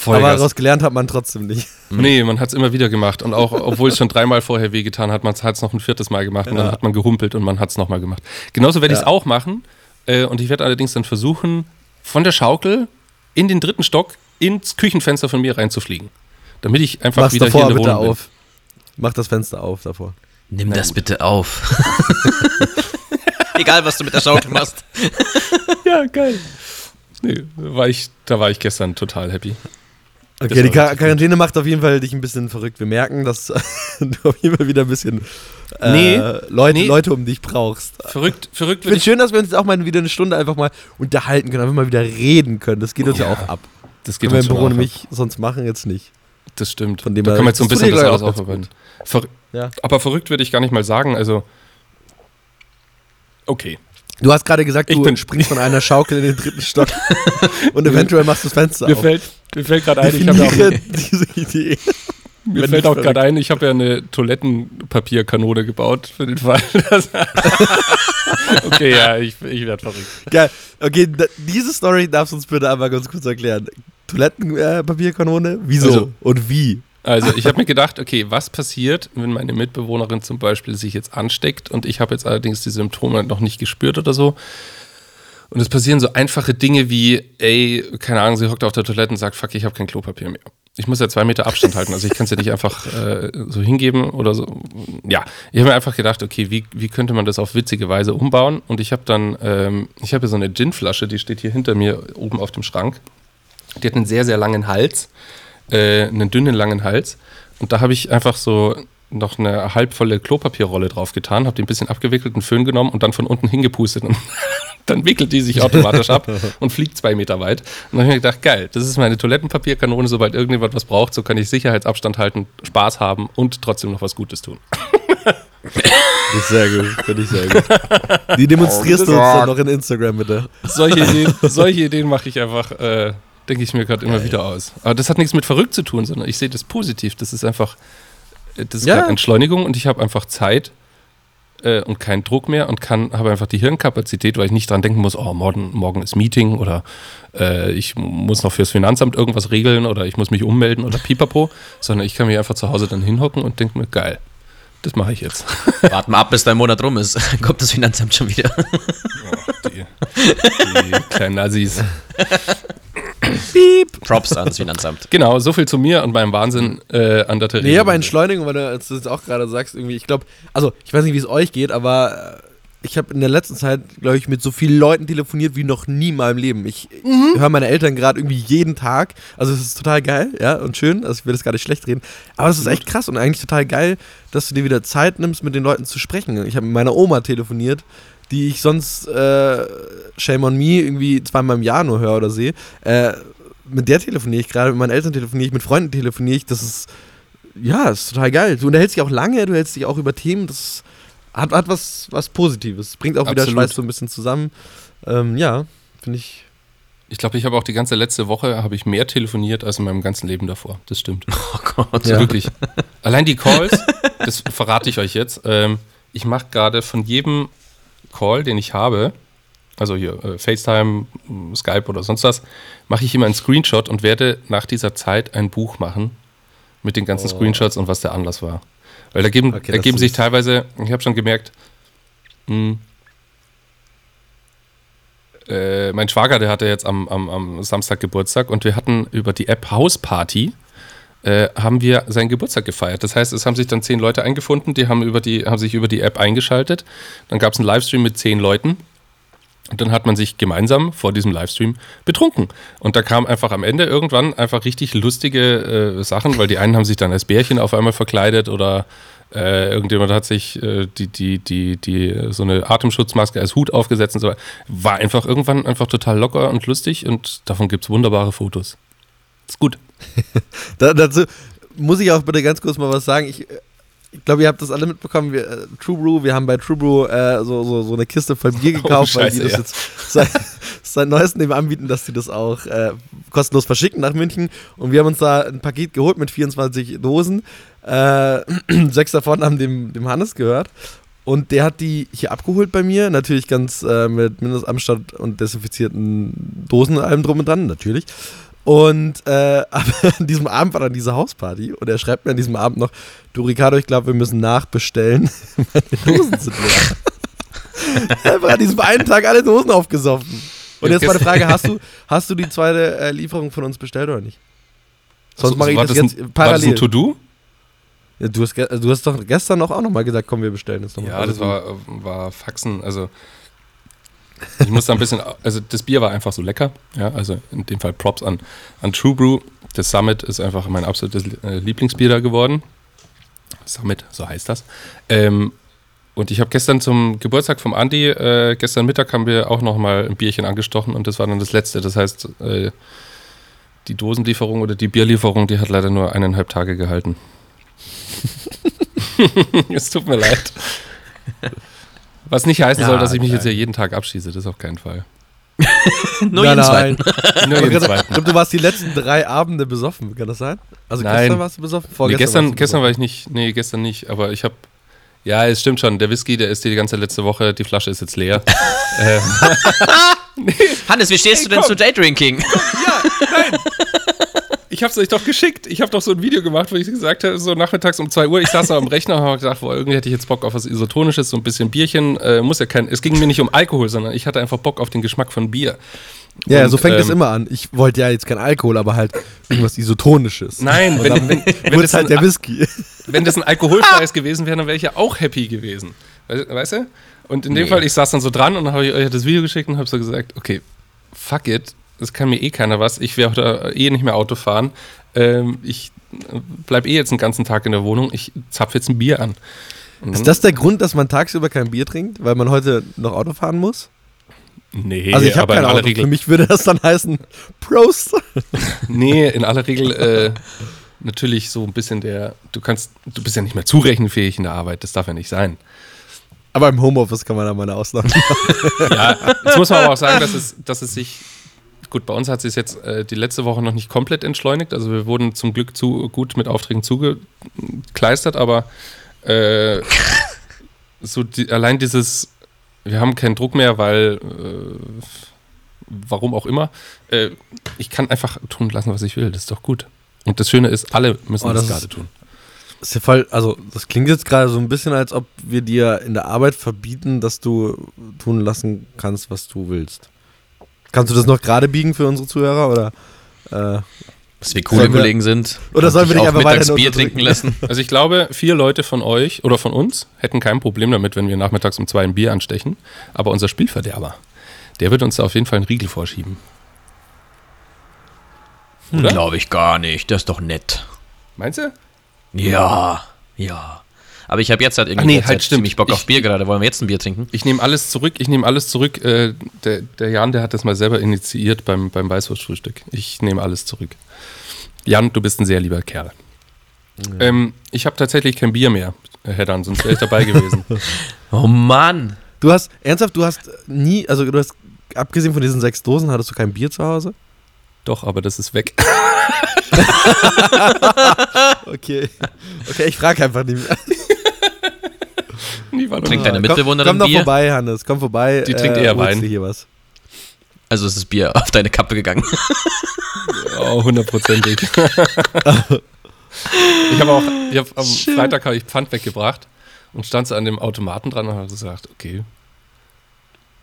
Aber Vollgas. daraus gelernt hat man trotzdem nicht. Nee, man hat es immer wieder gemacht. Und auch, obwohl es schon dreimal vorher wehgetan hat, man hat es noch ein viertes Mal gemacht und Ja. dann hat man gehumpelt und man hat es nochmal gemacht. Genauso werde ich es Ja. auch machen. Äh, und ich werde allerdings dann versuchen, von der Schaukel in den dritten Stock ins Küchenfenster von mir reinzufliegen. Damit ich einfach Mach's wieder davor hier in der bitte Wohnung bin. auf. Mach das Fenster auf davor. Nimm das bitte auf. Egal, was du mit der Schaukel machst. Ja, geil. Nee, war ich, da war ich gestern total happy. Okay, die Quar Quarantäne macht auf jeden Fall dich ein bisschen verrückt. Wir merken, dass du auf jeden Fall wieder ein bisschen äh, Nee, Leute, nee. Leute um dich brauchst. Verrückt, verrückt Ich finde schön, dass wir uns jetzt auch mal wieder eine Stunde einfach mal unterhalten können, einfach mal wieder reden können. Das geht uns ja, Ja, auch ab. Das geht Können wir uns im schon Büro nämlich sonst machen, jetzt nicht. Das stimmt. Von dem da können wir jetzt so ein bisschen das alles aufarbeiten. Ver Ja. aber verrückt würde ich gar nicht mal sagen. Also, okay. Du hast gerade gesagt, Ich du springst von einer Schaukel in den dritten Stock und eventuell machst du das Fenster Mir auf. fällt, mir fällt gerade ein, ich habe ja auch, diese Idee. Mir wenn fällt auch gerade ein, ich habe ja eine Toilettenpapierkanone gebaut für den Fall. okay, ja, ich, ich werde verrückt. Geil. Okay, diese Story darfst du uns bitte einmal ganz kurz erklären. Toilettenpapierkanone? Wieso? Also- und wie? Also ich habe mir gedacht, okay, was passiert, wenn meine Mitbewohnerin zum Beispiel sich jetzt ansteckt und ich habe jetzt allerdings die Symptome noch nicht gespürt oder so. Und es passieren so einfache Dinge wie, ey, keine Ahnung, sie hockt auf der Toilette und sagt, fuck, ich habe kein Klopapier mehr. Ich muss ja zwei Meter Abstand halten, also ich kann es ja nicht einfach äh, so hingeben oder so. Ja, ich habe mir einfach gedacht, okay, wie, wie könnte man das auf witzige Weise umbauen? Und ich habe dann, ähm, ich habe hier so eine Ginflasche, die steht hier hinter mir oben auf dem Schrank. Die hat einen sehr, sehr langen Hals, äh, einen dünnen, langen Hals. Und da habe ich einfach so noch eine halbvolle Klopapierrolle drauf getan, habe die ein bisschen abgewickelt, einen Föhn genommen und dann von unten hingepustet. dann wickelt die sich automatisch ab und fliegt zwei Meter weit. Und dann habe ich mir gedacht, geil, das ist meine Toilettenpapierkanone, sobald irgendjemand was braucht, so kann ich Sicherheitsabstand halten, Spaß haben und trotzdem noch was Gutes tun. Das ist sehr gut. Finde ich sehr gut. Die demonstrierst du uns dann noch in Instagram, bitte. Solche Ideen, solche Ideen mache ich einfach, äh, denke ich mir gerade immer wieder aus. Aber das hat nichts mit verrückt zu tun, sondern ich sehe das positiv. Das ist einfach, äh, das ist Ja. Entschleunigung und ich habe einfach Zeit äh, und keinen Druck mehr und kann, habe einfach die Hirnkapazität, weil ich nicht dran denken muss, oh, morgen, morgen ist Meeting oder äh, ich muss noch fürs Finanzamt irgendwas regeln oder ich muss mich ummelden oder pipapo, sondern ich kann mich einfach zu Hause dann hinhocken und denke mir, geil, das mache ich jetzt. Warten wir ab, bis dein Monat rum ist. Dann kommt das Finanzamt schon wieder. Die, die kleinen Nazis. Props an das Finanzamt. Genau, so viel zu mir und meinem Wahnsinn äh, an der Therese. Nee, aber Entschleunigung, weil du jetzt das auch gerade sagst, irgendwie, ich glaube, also ich weiß nicht, wie es euch geht, aber äh, ich habe in der letzten Zeit, glaube ich, mit so vielen Leuten telefoniert wie noch nie in meinem Leben. Ich höre meine Eltern gerade irgendwie jeden Tag. Also es ist total geil, ja, und schön. Also ich will das gar nicht schlecht reden. Aber es ist echt krass und eigentlich total geil, dass du dir wieder Zeit nimmst, mit den Leuten zu sprechen. Ich habe mit meiner Oma telefoniert, die ich sonst, äh, Shame on Me, irgendwie zweimal im Jahr nur höre oder sehe. Äh, mit der telefoniere ich gerade, mit meinen Eltern telefoniere ich, mit Freunden telefoniere ich. Das ist ja, ist total geil. Du unterhältst dich auch lange, du hältst dich auch über Themen, das hat, hat was, was Positives. Bringt auch wieder Absolut. Schweiß so ein bisschen zusammen. Ähm, ja, finde ich. Ich glaube, ich habe auch die ganze letzte Woche habe ich mehr telefoniert als in meinem ganzen Leben davor. Das stimmt. Oh Gott. Ja. Wirklich. Allein die Calls, das verrate ich euch jetzt. Ähm, ich mache gerade von jedem Call, den ich habe, also hier äh, FaceTime, Skype oder sonst was, mache ich immer einen Screenshot und werde nach dieser Zeit ein Buch machen mit den ganzen Oh. Screenshots und was der Anlass war. Weil da geben, Okay, da das geben sich teilweise, ich habe schon gemerkt, mh, äh, mein Schwager, der hatte jetzt am, am, am Samstag Geburtstag und wir hatten über die App House Party äh, haben wir seinen Geburtstag gefeiert. Das heißt, es haben sich dann zehn Leute eingefunden, die haben, über die, haben sich über die App eingeschaltet. Dann gab es einen Livestream mit zehn Leuten. Und dann hat man sich gemeinsam vor diesem Livestream betrunken. Und da kam einfach am Ende irgendwann einfach richtig lustige äh, Sachen, weil die einen haben sich dann als Bärchen auf einmal verkleidet oder äh, irgendjemand hat sich äh, die, die, die, die, so eine Atemschutzmaske als Hut aufgesetzt und so. War einfach irgendwann einfach total locker und lustig und davon gibt es wunderbare Fotos. Ist gut. Da, dazu muss ich auch bitte ganz kurz mal was sagen. Ich, ich glaube, ihr habt das alle mitbekommen. Wir, äh, True Brew, wir haben bei True Brew äh, so, so, so eine Kiste voll Bier gekauft, Oh, weil die das ja. jetzt seit, seit neuestem eben anbieten, dass die das auch äh, kostenlos verschicken nach München. Und wir haben uns da ein Paket geholt mit 24 Dosen. Äh, sechs davon haben dem, dem Hannes gehört. Und der hat die hier abgeholt bei mir, natürlich ganz äh, mit Mindestamstand und desinfizierten Dosen allem drum und dran, natürlich. Und äh, an diesem Abend war dann diese Hausparty und er schreibt mir an diesem Abend noch, du Ricardo, ich glaube, wir müssen nachbestellen. Meine Dosen sind leer. Einfach an diesem einen Tag alle Dosen aufgesoffen. Und jetzt meine Frage, hast du, hast du die zweite äh, Lieferung von uns bestellt oder nicht? Sonst So- mache ich war das, ein, jetzt War das parallel. ein To-Do? Ja, du, hast, du hast doch gestern auch nochmal gesagt, komm, wir bestellen jetzt nochmal. Ja, das war, war Faxen. Also, ich muss da ein bisschen. Also, das Bier war einfach so lecker. Ja, also in dem Fall Props an, an True Brew. Das Summit ist einfach mein absolutes äh, Lieblingsbier da geworden. Summit, so heißt das. Ähm, und ich habe gestern zum Geburtstag vom Andi, äh, gestern Mittag haben wir auch nochmal ein Bierchen angestochen und das war dann das letzte. Das heißt, äh, die Dosenlieferung oder die Bierlieferung, die hat leider nur eineinhalb Tage gehalten. es tut mir leid. Was nicht heißen Ja, soll, dass ich mich geil. jetzt ja jeden Tag abschieße, das auf keinen Fall. Nur Nein, jeden nein. zweiten. Nur Ich jeden glaube, zweiten. du warst die letzten drei Abende besoffen, kann das sein? Also Nein. gestern warst du besoffen? Nee, Vorgestern gestern, du gestern besoffen. war ich nicht, nee, gestern nicht, aber ich habe, ja, es stimmt schon, der Whisky, der ist die ganze letzte Woche, die Flasche ist jetzt leer. ähm, Hannes, wie stehst du denn komm. zu Daydrinking? Ich hab's euch doch geschickt. Ich habe doch so ein Video gemacht, wo ich gesagt habe, so nachmittags um 2 Uhr, ich saß da am Rechner und habe gedacht, boah, irgendwie hätte ich jetzt Bock auf was Isotonisches, so ein bisschen Bierchen. Äh, muss ja kein, es ging mir nicht um Alkohol, sondern ich hatte einfach Bock auf den Geschmack von Bier. Ja, Und, so fängt es ähm, immer an. Ich wollte ja jetzt kein Alkohol, aber halt irgendwas Isotonisches. Nein, wenn, dann wenn, wenn, das es halt ein, der Whisky. wenn das ein alkoholfreies gewesen wäre, dann wäre ich ja auch happy gewesen. We weißt du? Und in dem Nee. Fall, ich saß dann so dran und dann habe ich euch das Video geschickt und habe so gesagt, okay, fuck it, das kann mir eh keiner was. Ich werde eh nicht mehr Auto fahren. Ähm, ich bleib eh jetzt den ganzen Tag in der Wohnung. Ich zapf jetzt ein Bier an. Und Ist das der Grund, dass man tagsüber kein Bier trinkt, weil man heute noch Auto fahren muss? Nee, Also ich aber kein in aller Auto. Für Regel. mich würde das dann heißen Prost. Nee, in aller Regel äh, natürlich so ein bisschen der, du kannst, du bist ja nicht mehr zurechenfähig in der Arbeit, das darf ja nicht sein. Aber im Homeoffice kann man da mal eine Ausnahme machen. Ja, jetzt muss man aber auch sagen, dass es, dass es sich, gut, bei uns hat sich jetzt äh, die letzte Woche noch nicht komplett entschleunigt. Also wir wurden zum Glück zu gut mit Aufträgen zugekleistert, aber äh, so die, allein dieses, wir haben keinen Druck mehr, weil äh, warum auch immer, äh, ich kann einfach tun lassen, was ich will. Das ist doch gut. Und das Schöne ist, alle müssen Oh, das, das gerade tun. Ist ja voll, also das klingt jetzt gerade so ein bisschen, als ob wir dir in der Arbeit verbieten, dass du tun lassen kannst, was du willst. Kannst du das noch gerade biegen für unsere Zuhörer oder? Äh, Dass wir coole Sollen wir- Kollegen sind. Oder sollen wir dich einfach mittags Bier trinken lassen? Also ich glaube, vier Leute von euch oder von uns hätten kein Problem damit, wenn wir nachmittags um zwei ein Bier anstechen. Aber unser Spielverderber, der wird uns da auf jeden Fall einen Riegel vorschieben. Oder? Glaube ich gar nicht. Das ist doch nett. Meinst du? Ja, ja. Aber ich habe jetzt halt irgendwie Ach nee, halt stimmt. ziemlich Bock auf Ich- Bier gerade. Wollen wir jetzt ein Bier trinken? Ich nehme alles zurück, ich nehme alles zurück. Äh, der, der Jan, der hat das mal selber initiiert beim, beim Weißwurstfrühstück. Ich nehme alles zurück. Jan, du bist ein sehr lieber Kerl. Ähm, ich habe tatsächlich kein Bier mehr, Herr Dan, sonst wäre ich dabei gewesen. Oh Mann. du hast, ernsthaft, du hast nie, also du hast, abgesehen von diesen sechs Dosen, hattest du kein Bier zu Hause? Doch, aber das ist weg. Okay. Okay, ich frage einfach nicht mehr. Die war Trinkt deine komm, Mitbewohnerin komm doch Bier? vorbei, Hannes, komm vorbei. Die trinkt eher holst Wein. hier was. Also ist das Bier auf deine Kappe gegangen. Oh, hundertprozentig. ich habe auch, ich hab, am Freitag habe ich Pfand weggebracht und stand so an dem Automaten dran und habe gesagt, okay,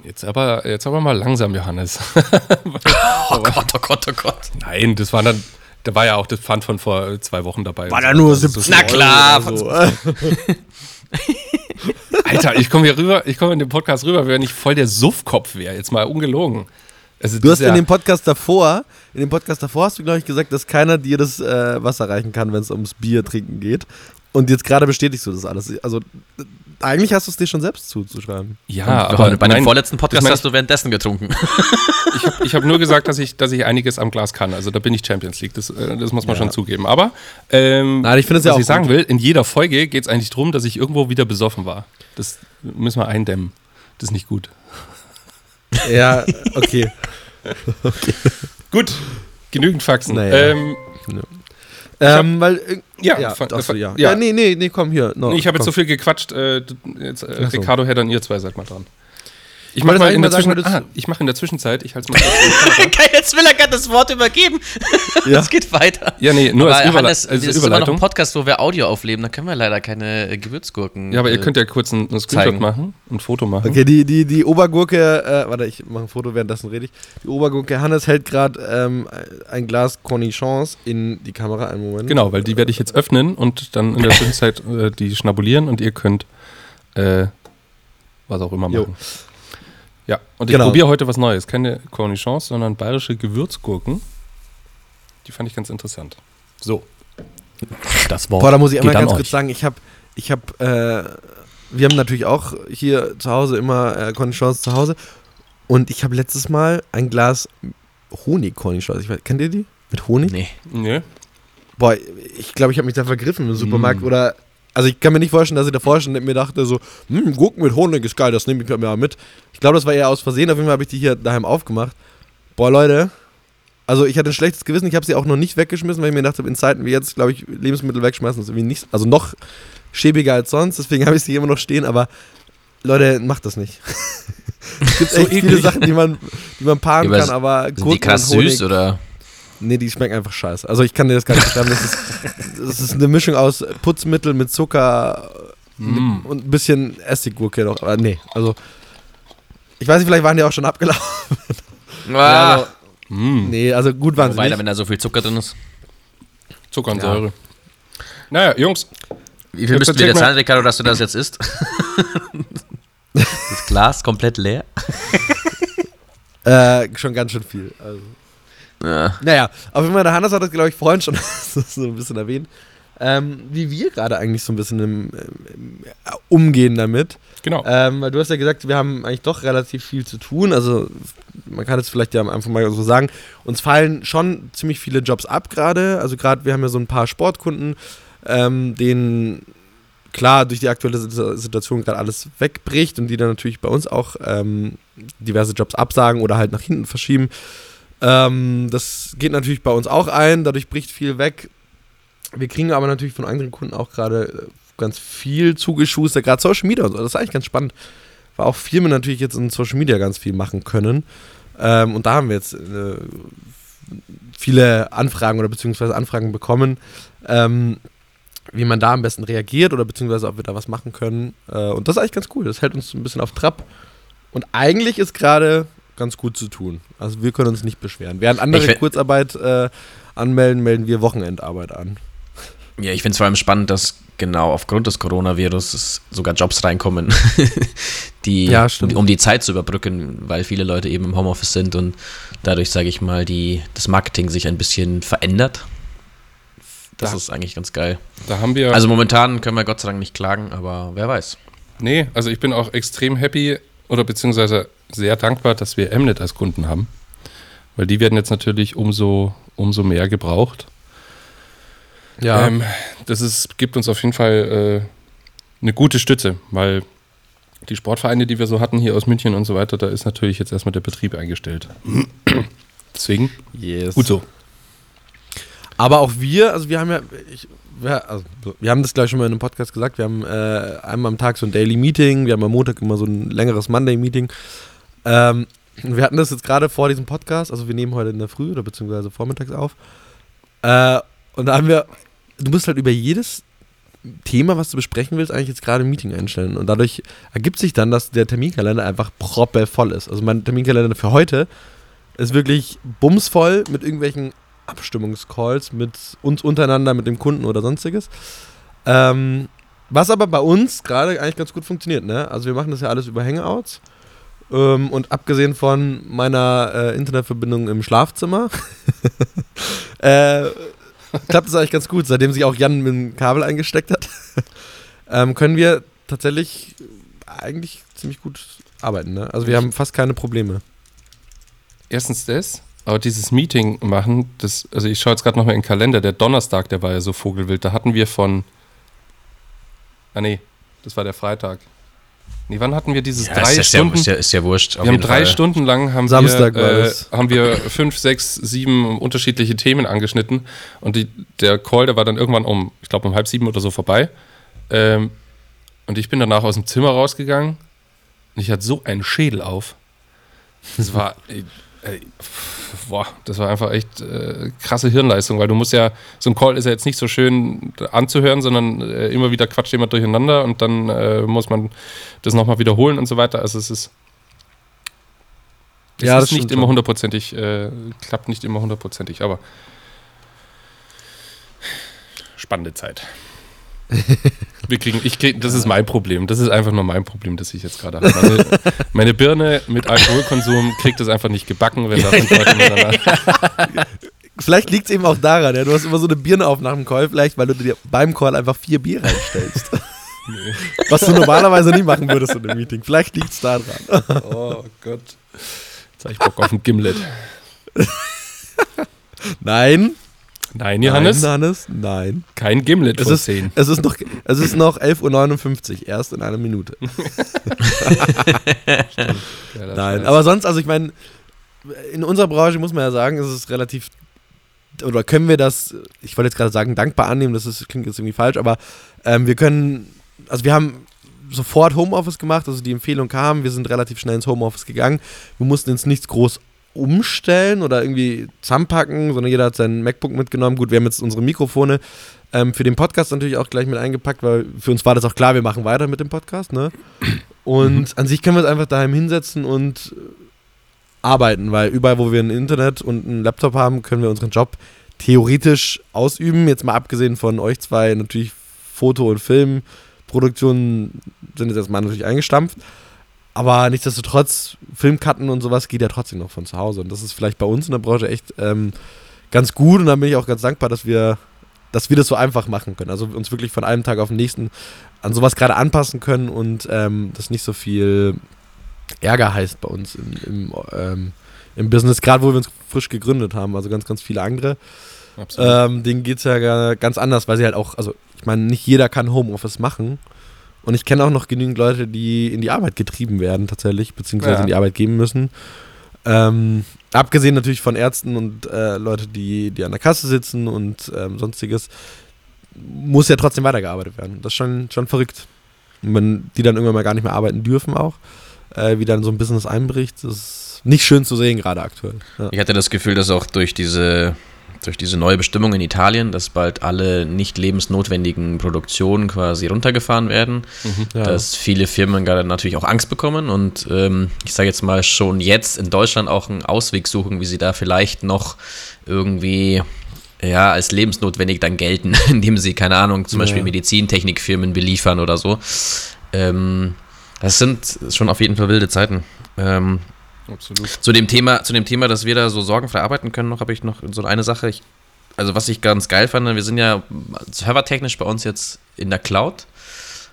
jetzt aber, jetzt aber mal langsam, Johannes. Oh Gott, oh Gott, oh Gott. Nein, das war dann, da war ja auch das Pfand von vor zwei Wochen dabei. War da so. nur Das ist 17 Na klar, so. Alter, ich komme hier rüber, ich komme in den Podcast rüber, wenn ich voll der Suffkopf wäre, jetzt mal ungelogen. Also, Du hast ja, in dem Podcast davor, in dem Podcast davor hast du, glaube ich, gesagt, dass keiner dir das äh, Wasser reichen kann, wenn es ums Bier trinken geht. Und jetzt gerade bestätigst du das alles. Also eigentlich hast du es dir schon selbst zuzuschreiben. Ja, und aber bei nein, dem vorletzten Podcast hast du währenddessen getrunken. Ich habe hab nur gesagt, dass ich, dass ich einiges am Glas kann. Also da bin ich Champions League. Das, äh, das muss man ja. schon zugeben. Aber ähm, nein, ich was ja ich sagen will, in jeder Folge geht es eigentlich darum, dass ich irgendwo wieder besoffen war. Das müssen wir eindämmen. Das ist nicht gut. Ja, okay. okay. Gut, genügend Faxen. Naja. Ähm, ähm, weil, äh, ja, ja, von, von, ja. ja. nee, nee, nee, komm hier. No, nee, ich habe jetzt so viel gequatscht. Äh, jetzt, äh, Ricardo, Herr, dann ihr zwei seid mal dran. Ich mache mal in der, Zwischen ah, ich mach in der Zwischenzeit, ich halte mal Geil, jetzt will er gerade das Wort übergeben. Ja. Es geht weiter. Ja, nee, nur aber als, Überle Hannes, als das ist immer noch ein Podcast, wo wir Audio aufleben, da können wir leider keine äh, Gewürzgurken Ja, aber ihr äh, könnt ja kurz ein, ein Screenshot machen, ein Foto machen. Okay, die, die, die Obergurke, äh, warte, ich mache ein Foto, währenddessen rede ich. Die Obergurke, Hannes hält gerade ähm, ein Glas Cornichons in die Kamera, einen Moment. Genau, weil die werde ich jetzt öffnen und dann in der Zwischenzeit äh, die schnabulieren und ihr könnt äh, was auch immer machen. Jo. Ja, und ich genau. probiere heute was Neues. Keine Cornichons, sondern bayerische Gewürzgurken. Die fand ich ganz interessant. So. Das Wort. Boah, da muss ich einmal ganz kurz sagen, ich habe, ich habe, äh, wir haben natürlich auch hier zu Hause immer äh, Cornichons zu Hause. Und ich habe letztes Mal ein Glas Honig-Cornichons. Kennt ihr die? Mit Honig? Nee. Nee. Boah, ich glaube, ich habe mich da vergriffen im Supermarkt mm. oder also ich kann mir nicht vorstellen, dass ich davor schon mir dachte so, hm, Gurken mit Honig ist geil, das nehme ich mir mal mit. Ich glaube, das war eher aus Versehen, auf jeden Fall habe ich die hier daheim aufgemacht. Boah, Leute, also ich hatte ein schlechtes Gewissen, ich habe sie auch noch nicht weggeschmissen, weil ich mir dachte, in Zeiten wie jetzt, glaube ich, Lebensmittel wegschmeißen ist irgendwie nicht, also noch schäbiger als sonst, deswegen habe ich sie immer noch stehen, aber Leute, macht das nicht. es gibt so echt viele Sachen, die man, die man paaren kann, aber Gurken Sind die krass süß oder? Nee, die schmecken einfach scheiße. Also ich kann dir das gar nicht beschreiben. Das ist, das ist eine Mischung aus Putzmittel mit Zucker mm. und ein bisschen Essiggurke noch. Aber nee, also ich weiß nicht, vielleicht waren die auch schon abgelaufen. Ah. Ja, aber, mm. Nee, also gut waren Wobei, sie nicht. wenn da so viel Zucker drin ist. Zucker und ja. Säure. Naja, Jungs. Wie viel müssten wir jetzt zahlen, Ricardo, dass du das jetzt isst? das Glas komplett leer? äh, schon ganz schön viel. Also. Ja. Naja, auf jeden Fall, der Hannes hat das, glaube ich, vorhin schon so ein bisschen erwähnt, ähm, wie wir gerade eigentlich so ein bisschen im, im, umgehen damit. Genau. Ähm, weil du hast ja gesagt, wir haben eigentlich doch relativ viel zu tun. Also, man kann es vielleicht ja einfach mal so sagen, uns fallen schon ziemlich viele Jobs ab gerade. Also, gerade, wir haben ja so ein paar Sportkunden, ähm, denen klar durch die aktuelle Situation gerade alles wegbricht und die dann natürlich bei uns auch ähm, diverse Jobs absagen oder halt nach hinten verschieben. Ähm, das geht natürlich bei uns auch ein, dadurch bricht viel weg. Wir kriegen aber natürlich von anderen Kunden auch gerade äh, ganz viel zugeschustert, gerade Social Media und so. Das ist eigentlich ganz spannend. Weil auch Firmen natürlich jetzt in Social Media ganz viel machen können. Ähm, und da haben wir jetzt äh, viele Anfragen oder beziehungsweise Anfragen bekommen, ähm, wie man da am besten reagiert oder beziehungsweise ob wir da was machen können. Äh, und das ist eigentlich ganz cool. Das hält uns ein bisschen auf Trab. Und eigentlich ist gerade ganz gut zu tun. Also wir können uns nicht beschweren. Während andere Kurzarbeit äh, anmelden, melden wir Wochenendarbeit an. Ja, ich finde es vor allem spannend, dass genau aufgrund des Coronavirus sogar Jobs reinkommen, die, ja, um, um, die Zeit zu überbrücken, weil viele Leute eben im Homeoffice sind und dadurch, sage ich mal, die, das Marketing sich ein bisschen verändert. Das da, ist eigentlich ganz geil. Da haben wir. Also momentan können wir Gott sei Dank nicht klagen, aber wer weiß. Nee, also ich bin auch extrem happy oder beziehungsweise sehr dankbar, dass wir Mnet als Kunden haben, weil die werden jetzt natürlich umso, umso mehr gebraucht. Ja. Ähm, das ist, gibt uns auf jeden Fall äh, eine gute Stütze, weil die Sportvereine, die wir so hatten hier aus München und so weiter, da ist natürlich jetzt erstmal der Betrieb eingestellt. Deswegen, yes. gut so. Aber auch wir, also wir haben ja, ich, wir, also wir haben das gleich schon mal in einem Podcast gesagt, wir haben äh, einmal am Tag so ein Daily Meeting, wir haben am Montag immer so ein längeres Monday Meeting ähm, wir hatten das jetzt gerade vor diesem Podcast, also wir nehmen heute in der Früh oder beziehungsweise vormittags auf. Äh, und da haben wir, du musst halt über jedes Thema, was du besprechen willst, eigentlich jetzt gerade ein Meeting einstellen. Und dadurch ergibt sich dann, dass der Terminkalender einfach proppe voll ist. Also mein Terminkalender für heute ist wirklich bumsvoll mit irgendwelchen Abstimmungscalls mit uns untereinander, mit dem Kunden oder sonstiges. Ähm, was aber bei uns gerade eigentlich ganz gut funktioniert. Ne? Also wir machen das ja alles über Hangouts. Ähm, und abgesehen von meiner äh, Internetverbindung im Schlafzimmer, äh, klappt es eigentlich ganz gut, seitdem sich auch Jan mit dem Kabel eingesteckt hat. ähm, können wir tatsächlich eigentlich ziemlich gut arbeiten. Ne? Also wir haben fast keine Probleme. Erstens das, aber dieses Meeting machen, das, also ich schaue jetzt gerade nochmal in den Kalender, der Donnerstag, der war ja so vogelwild, da hatten wir von, ah nee, das war der Freitag. Nee, wann hatten wir dieses Ja, drei ist, ja, Stunden? ist, ja, ist ja wurscht. wir haben drei Fall. Stunden lang haben Samstag wir, äh, haben wir fünf, sechs, sieben unterschiedliche Themen angeschnitten und die, der Call, der war dann irgendwann um, ich glaube um halb sieben oder so vorbei. Ähm, und ich bin danach aus dem Zimmer rausgegangen und ich hatte so einen Schädel auf. Das war, äh, boah, das war einfach echt äh, krasse Hirnleistung, weil du musst ja, so ein Call ist ja jetzt nicht so schön anzuhören, sondern äh, immer wieder quatscht jemand durcheinander und dann äh, muss man das nochmal wiederholen und so weiter. Also es ist es Ja, das ist nicht immer hundertprozentig, äh, klappt nicht immer hundertprozentig, aber spannende Zeit. Wir kriegen, ich krieg, das ist mein Problem. Das ist einfach nur mein Problem, das ich jetzt gerade habe. Meine, meine Birne mit Alkoholkonsum kriegt das einfach nicht gebacken, wenn da fünf Leute miteinander. Vielleicht liegt es eben auch daran, ja, du hast immer so eine Birne auf nach dem Call, vielleicht, weil du dir beim Call einfach vier Bier reinstellst. Was du normalerweise nie machen würdest in einem Meeting. Vielleicht liegt es daran. Oh Gott. Jetzt habe ich Bock auf ein Gimlet. Nein. Nein, Johannes, Nein, Johannes. Nein. kein Gimlet Es vor ist, zehn. es, ist noch, es ist noch 11.59 Uhr, erst in einer Minute. Nein, aber sonst, also ich meine, in unserer Branche muss man ja sagen, ist es relativ, oder können wir das, ich wollte jetzt gerade sagen, dankbar annehmen, das ist, klingt jetzt irgendwie falsch, aber ähm, wir können, also wir haben sofort Homeoffice gemacht, also die Empfehlung kam, wir sind relativ schnell ins Homeoffice gegangen, wir mussten jetzt nichts groß umstellen oder irgendwie zusammenpacken, sondern jeder hat sein MacBook mitgenommen. Gut, wir haben jetzt unsere Mikrofone ähm, für den Podcast natürlich auch gleich mit eingepackt, weil für uns war das auch klar, wir machen weiter mit dem Podcast, ne? Und an sich können wir uns einfach daheim hinsetzen und arbeiten, weil überall, wo wir ein Internet und einen Laptop haben, können wir unseren Job theoretisch ausüben. Jetzt mal abgesehen von euch zwei, natürlich Foto- und Filmproduktionen sind jetzt erstmal natürlich eingestampft. Aber nichtsdestotrotz, Filmcutten und sowas geht ja trotzdem noch von zu Hause. Und das ist vielleicht bei uns in der Branche echt ähm, ganz gut. Und da bin ich auch ganz dankbar, dass wir, dass wir das so einfach machen können. Also uns wirklich von einem Tag auf den nächsten an sowas gerade anpassen können und ähm, das nicht so viel Ärger heißt bei uns im, im, ähm, im Business, gerade wo wir uns frisch gegründet haben, also ganz, ganz viele andere. Ähm, denen geht es ja ga- ganz anders, weil sie halt auch, also ich meine, nicht jeder kann Homeoffice machen. Und ich kenne auch noch genügend Leute, die in die Arbeit getrieben werden tatsächlich, beziehungsweise Ja. in die Arbeit gehen müssen. Ähm, abgesehen natürlich von Ärzten und äh, Leute, die, die an der Kasse sitzen und ähm, sonstiges, muss ja trotzdem weitergearbeitet werden. Das ist schon, schon verrückt. Und wenn die dann irgendwann mal gar nicht mehr arbeiten dürfen auch, äh, wie dann so ein Business einbricht, das ist nicht schön zu sehen gerade aktuell. Ja. Ich hatte das Gefühl, dass auch durch diese, durch diese neue Bestimmung in Italien, dass bald alle nicht lebensnotwendigen Produktionen quasi runtergefahren werden, Ja. dass viele Firmen gerade natürlich auch Angst bekommen und ähm, ich sage jetzt mal schon jetzt in Deutschland auch einen Ausweg suchen, wie sie da vielleicht noch irgendwie ja, als lebensnotwendig dann gelten, indem sie, keine Ahnung, zum Ja. Beispiel Medizintechnikfirmen beliefern oder so. Ähm, das sind schon auf jeden Fall wilde Zeiten. Ähm, Absolut. zu dem Thema, zu dem Thema, dass wir da so sorgenfrei arbeiten können, noch habe ich noch so eine Sache. Ich, also was ich ganz geil fand, wir sind ja servertechnisch bei uns jetzt in der Cloud.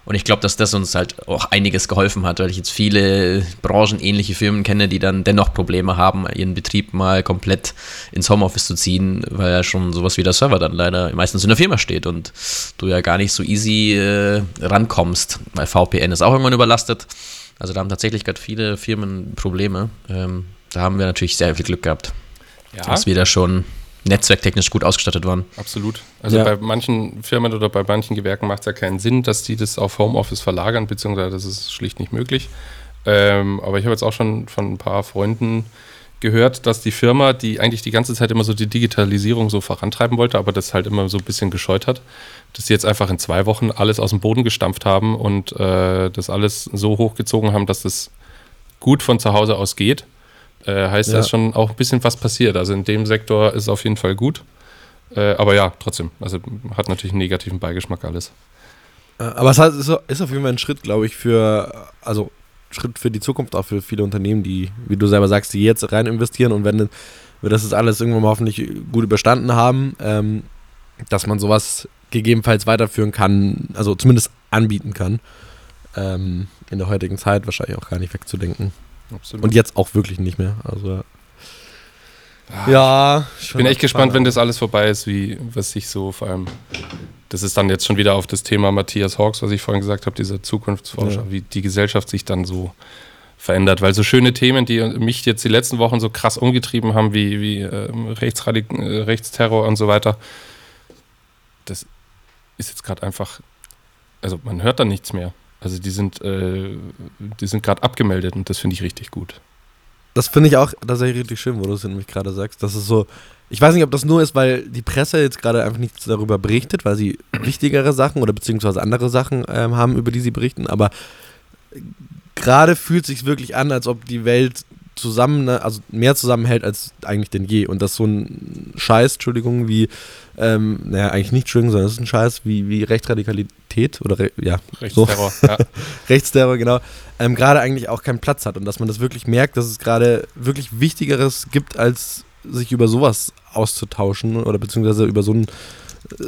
Und ich glaube, dass das uns halt auch einiges geholfen hat, weil ich jetzt viele branchenähnliche Firmen kenne, die dann dennoch Probleme haben, ihren Betrieb mal komplett ins Homeoffice zu ziehen, weil ja schon sowas wie der Server dann leider meistens in der Firma steht und du ja gar nicht so easy äh, rankommst, weil VPN ist auch irgendwann überlastet. Also da haben tatsächlich gerade viele Firmen Probleme. Ähm, da haben wir natürlich sehr viel Glück gehabt, Ja, dass wir da schon netzwerktechnisch gut ausgestattet waren. absolut. Also Ja. bei manchen Firmen oder bei manchen Gewerken macht es ja keinen Sinn, dass die das auf Homeoffice verlagern, beziehungsweise das ist schlicht nicht möglich. Ähm, aber ich habe jetzt auch schon von ein paar Freunden gehört, dass die Firma, die eigentlich die ganze Zeit immer so die Digitalisierung so vorantreiben wollte, aber das halt immer so ein bisschen gescheut hat, dass sie jetzt einfach in zwei Wochen alles aus dem Boden gestampft haben und äh, das alles so hochgezogen haben, dass das gut von zu Hause aus geht. Äh, heißt, Ja. da ist schon auch ein bisschen was passiert. Also in dem Sektor ist es auf jeden Fall gut. Äh, aber ja, trotzdem. Also hat natürlich einen negativen Beigeschmack alles. Äh, Aber es ist auf jeden Fall ein Schritt, glaube ich, für, also Schritt für die Zukunft auch für viele Unternehmen, die, wie du selber sagst, die jetzt rein investieren und wenn wir das jetzt alles irgendwann mal hoffentlich gut überstanden haben, ähm, dass man sowas gegebenenfalls weiterführen kann, also zumindest anbieten kann. Ähm, in der heutigen Zeit wahrscheinlich auch gar nicht wegzudenken. Absolut. Und jetzt auch wirklich nicht mehr. Also Ah, ja, Ich bin echt gespannt, wenn das alles vorbei ist, wie was sich so vor allem. Das ist dann jetzt schon wieder auf das Thema Matthias Hawks, was ich vorhin gesagt habe, dieser Zukunftsforscher, Ja. wie die Gesellschaft sich dann so verändert. Weil so schöne Themen, die mich jetzt die letzten Wochen so krass umgetrieben haben, wie, wie ähm, Rechtsradik äh, Rechtsterror und so weiter, das ist jetzt gerade einfach. Also man hört da nichts mehr. Also die sind, äh, die sind gerade abgemeldet und das finde ich richtig gut. Das finde ich auch tatsächlich richtig schön, wo du es nämlich gerade sagst. Das ist so, ich weiß nicht, ob das nur ist, weil die Presse jetzt gerade einfach nichts darüber berichtet, weil sie wichtigere Sachen oder beziehungsweise andere Sachen ähm, haben, über die sie berichten, aber gerade fühlt sich wirklich an, als ob die Welt zusammen, ne, also mehr zusammenhält als eigentlich denn je. Und das so ein Scheiß, Entschuldigung, wie, ähm, naja, eigentlich nicht Entschuldigung, sondern es ist ein Scheiß wie, wie Rechtsradikalität oder, re ja, Rechtsterror, ja. Rechtsterror, genau, ähm, gerade eigentlich auch keinen Platz hat und dass man das wirklich merkt, dass es gerade wirklich Wichtigeres gibt, als sich über sowas auszutauschen oder beziehungsweise über so ein äh,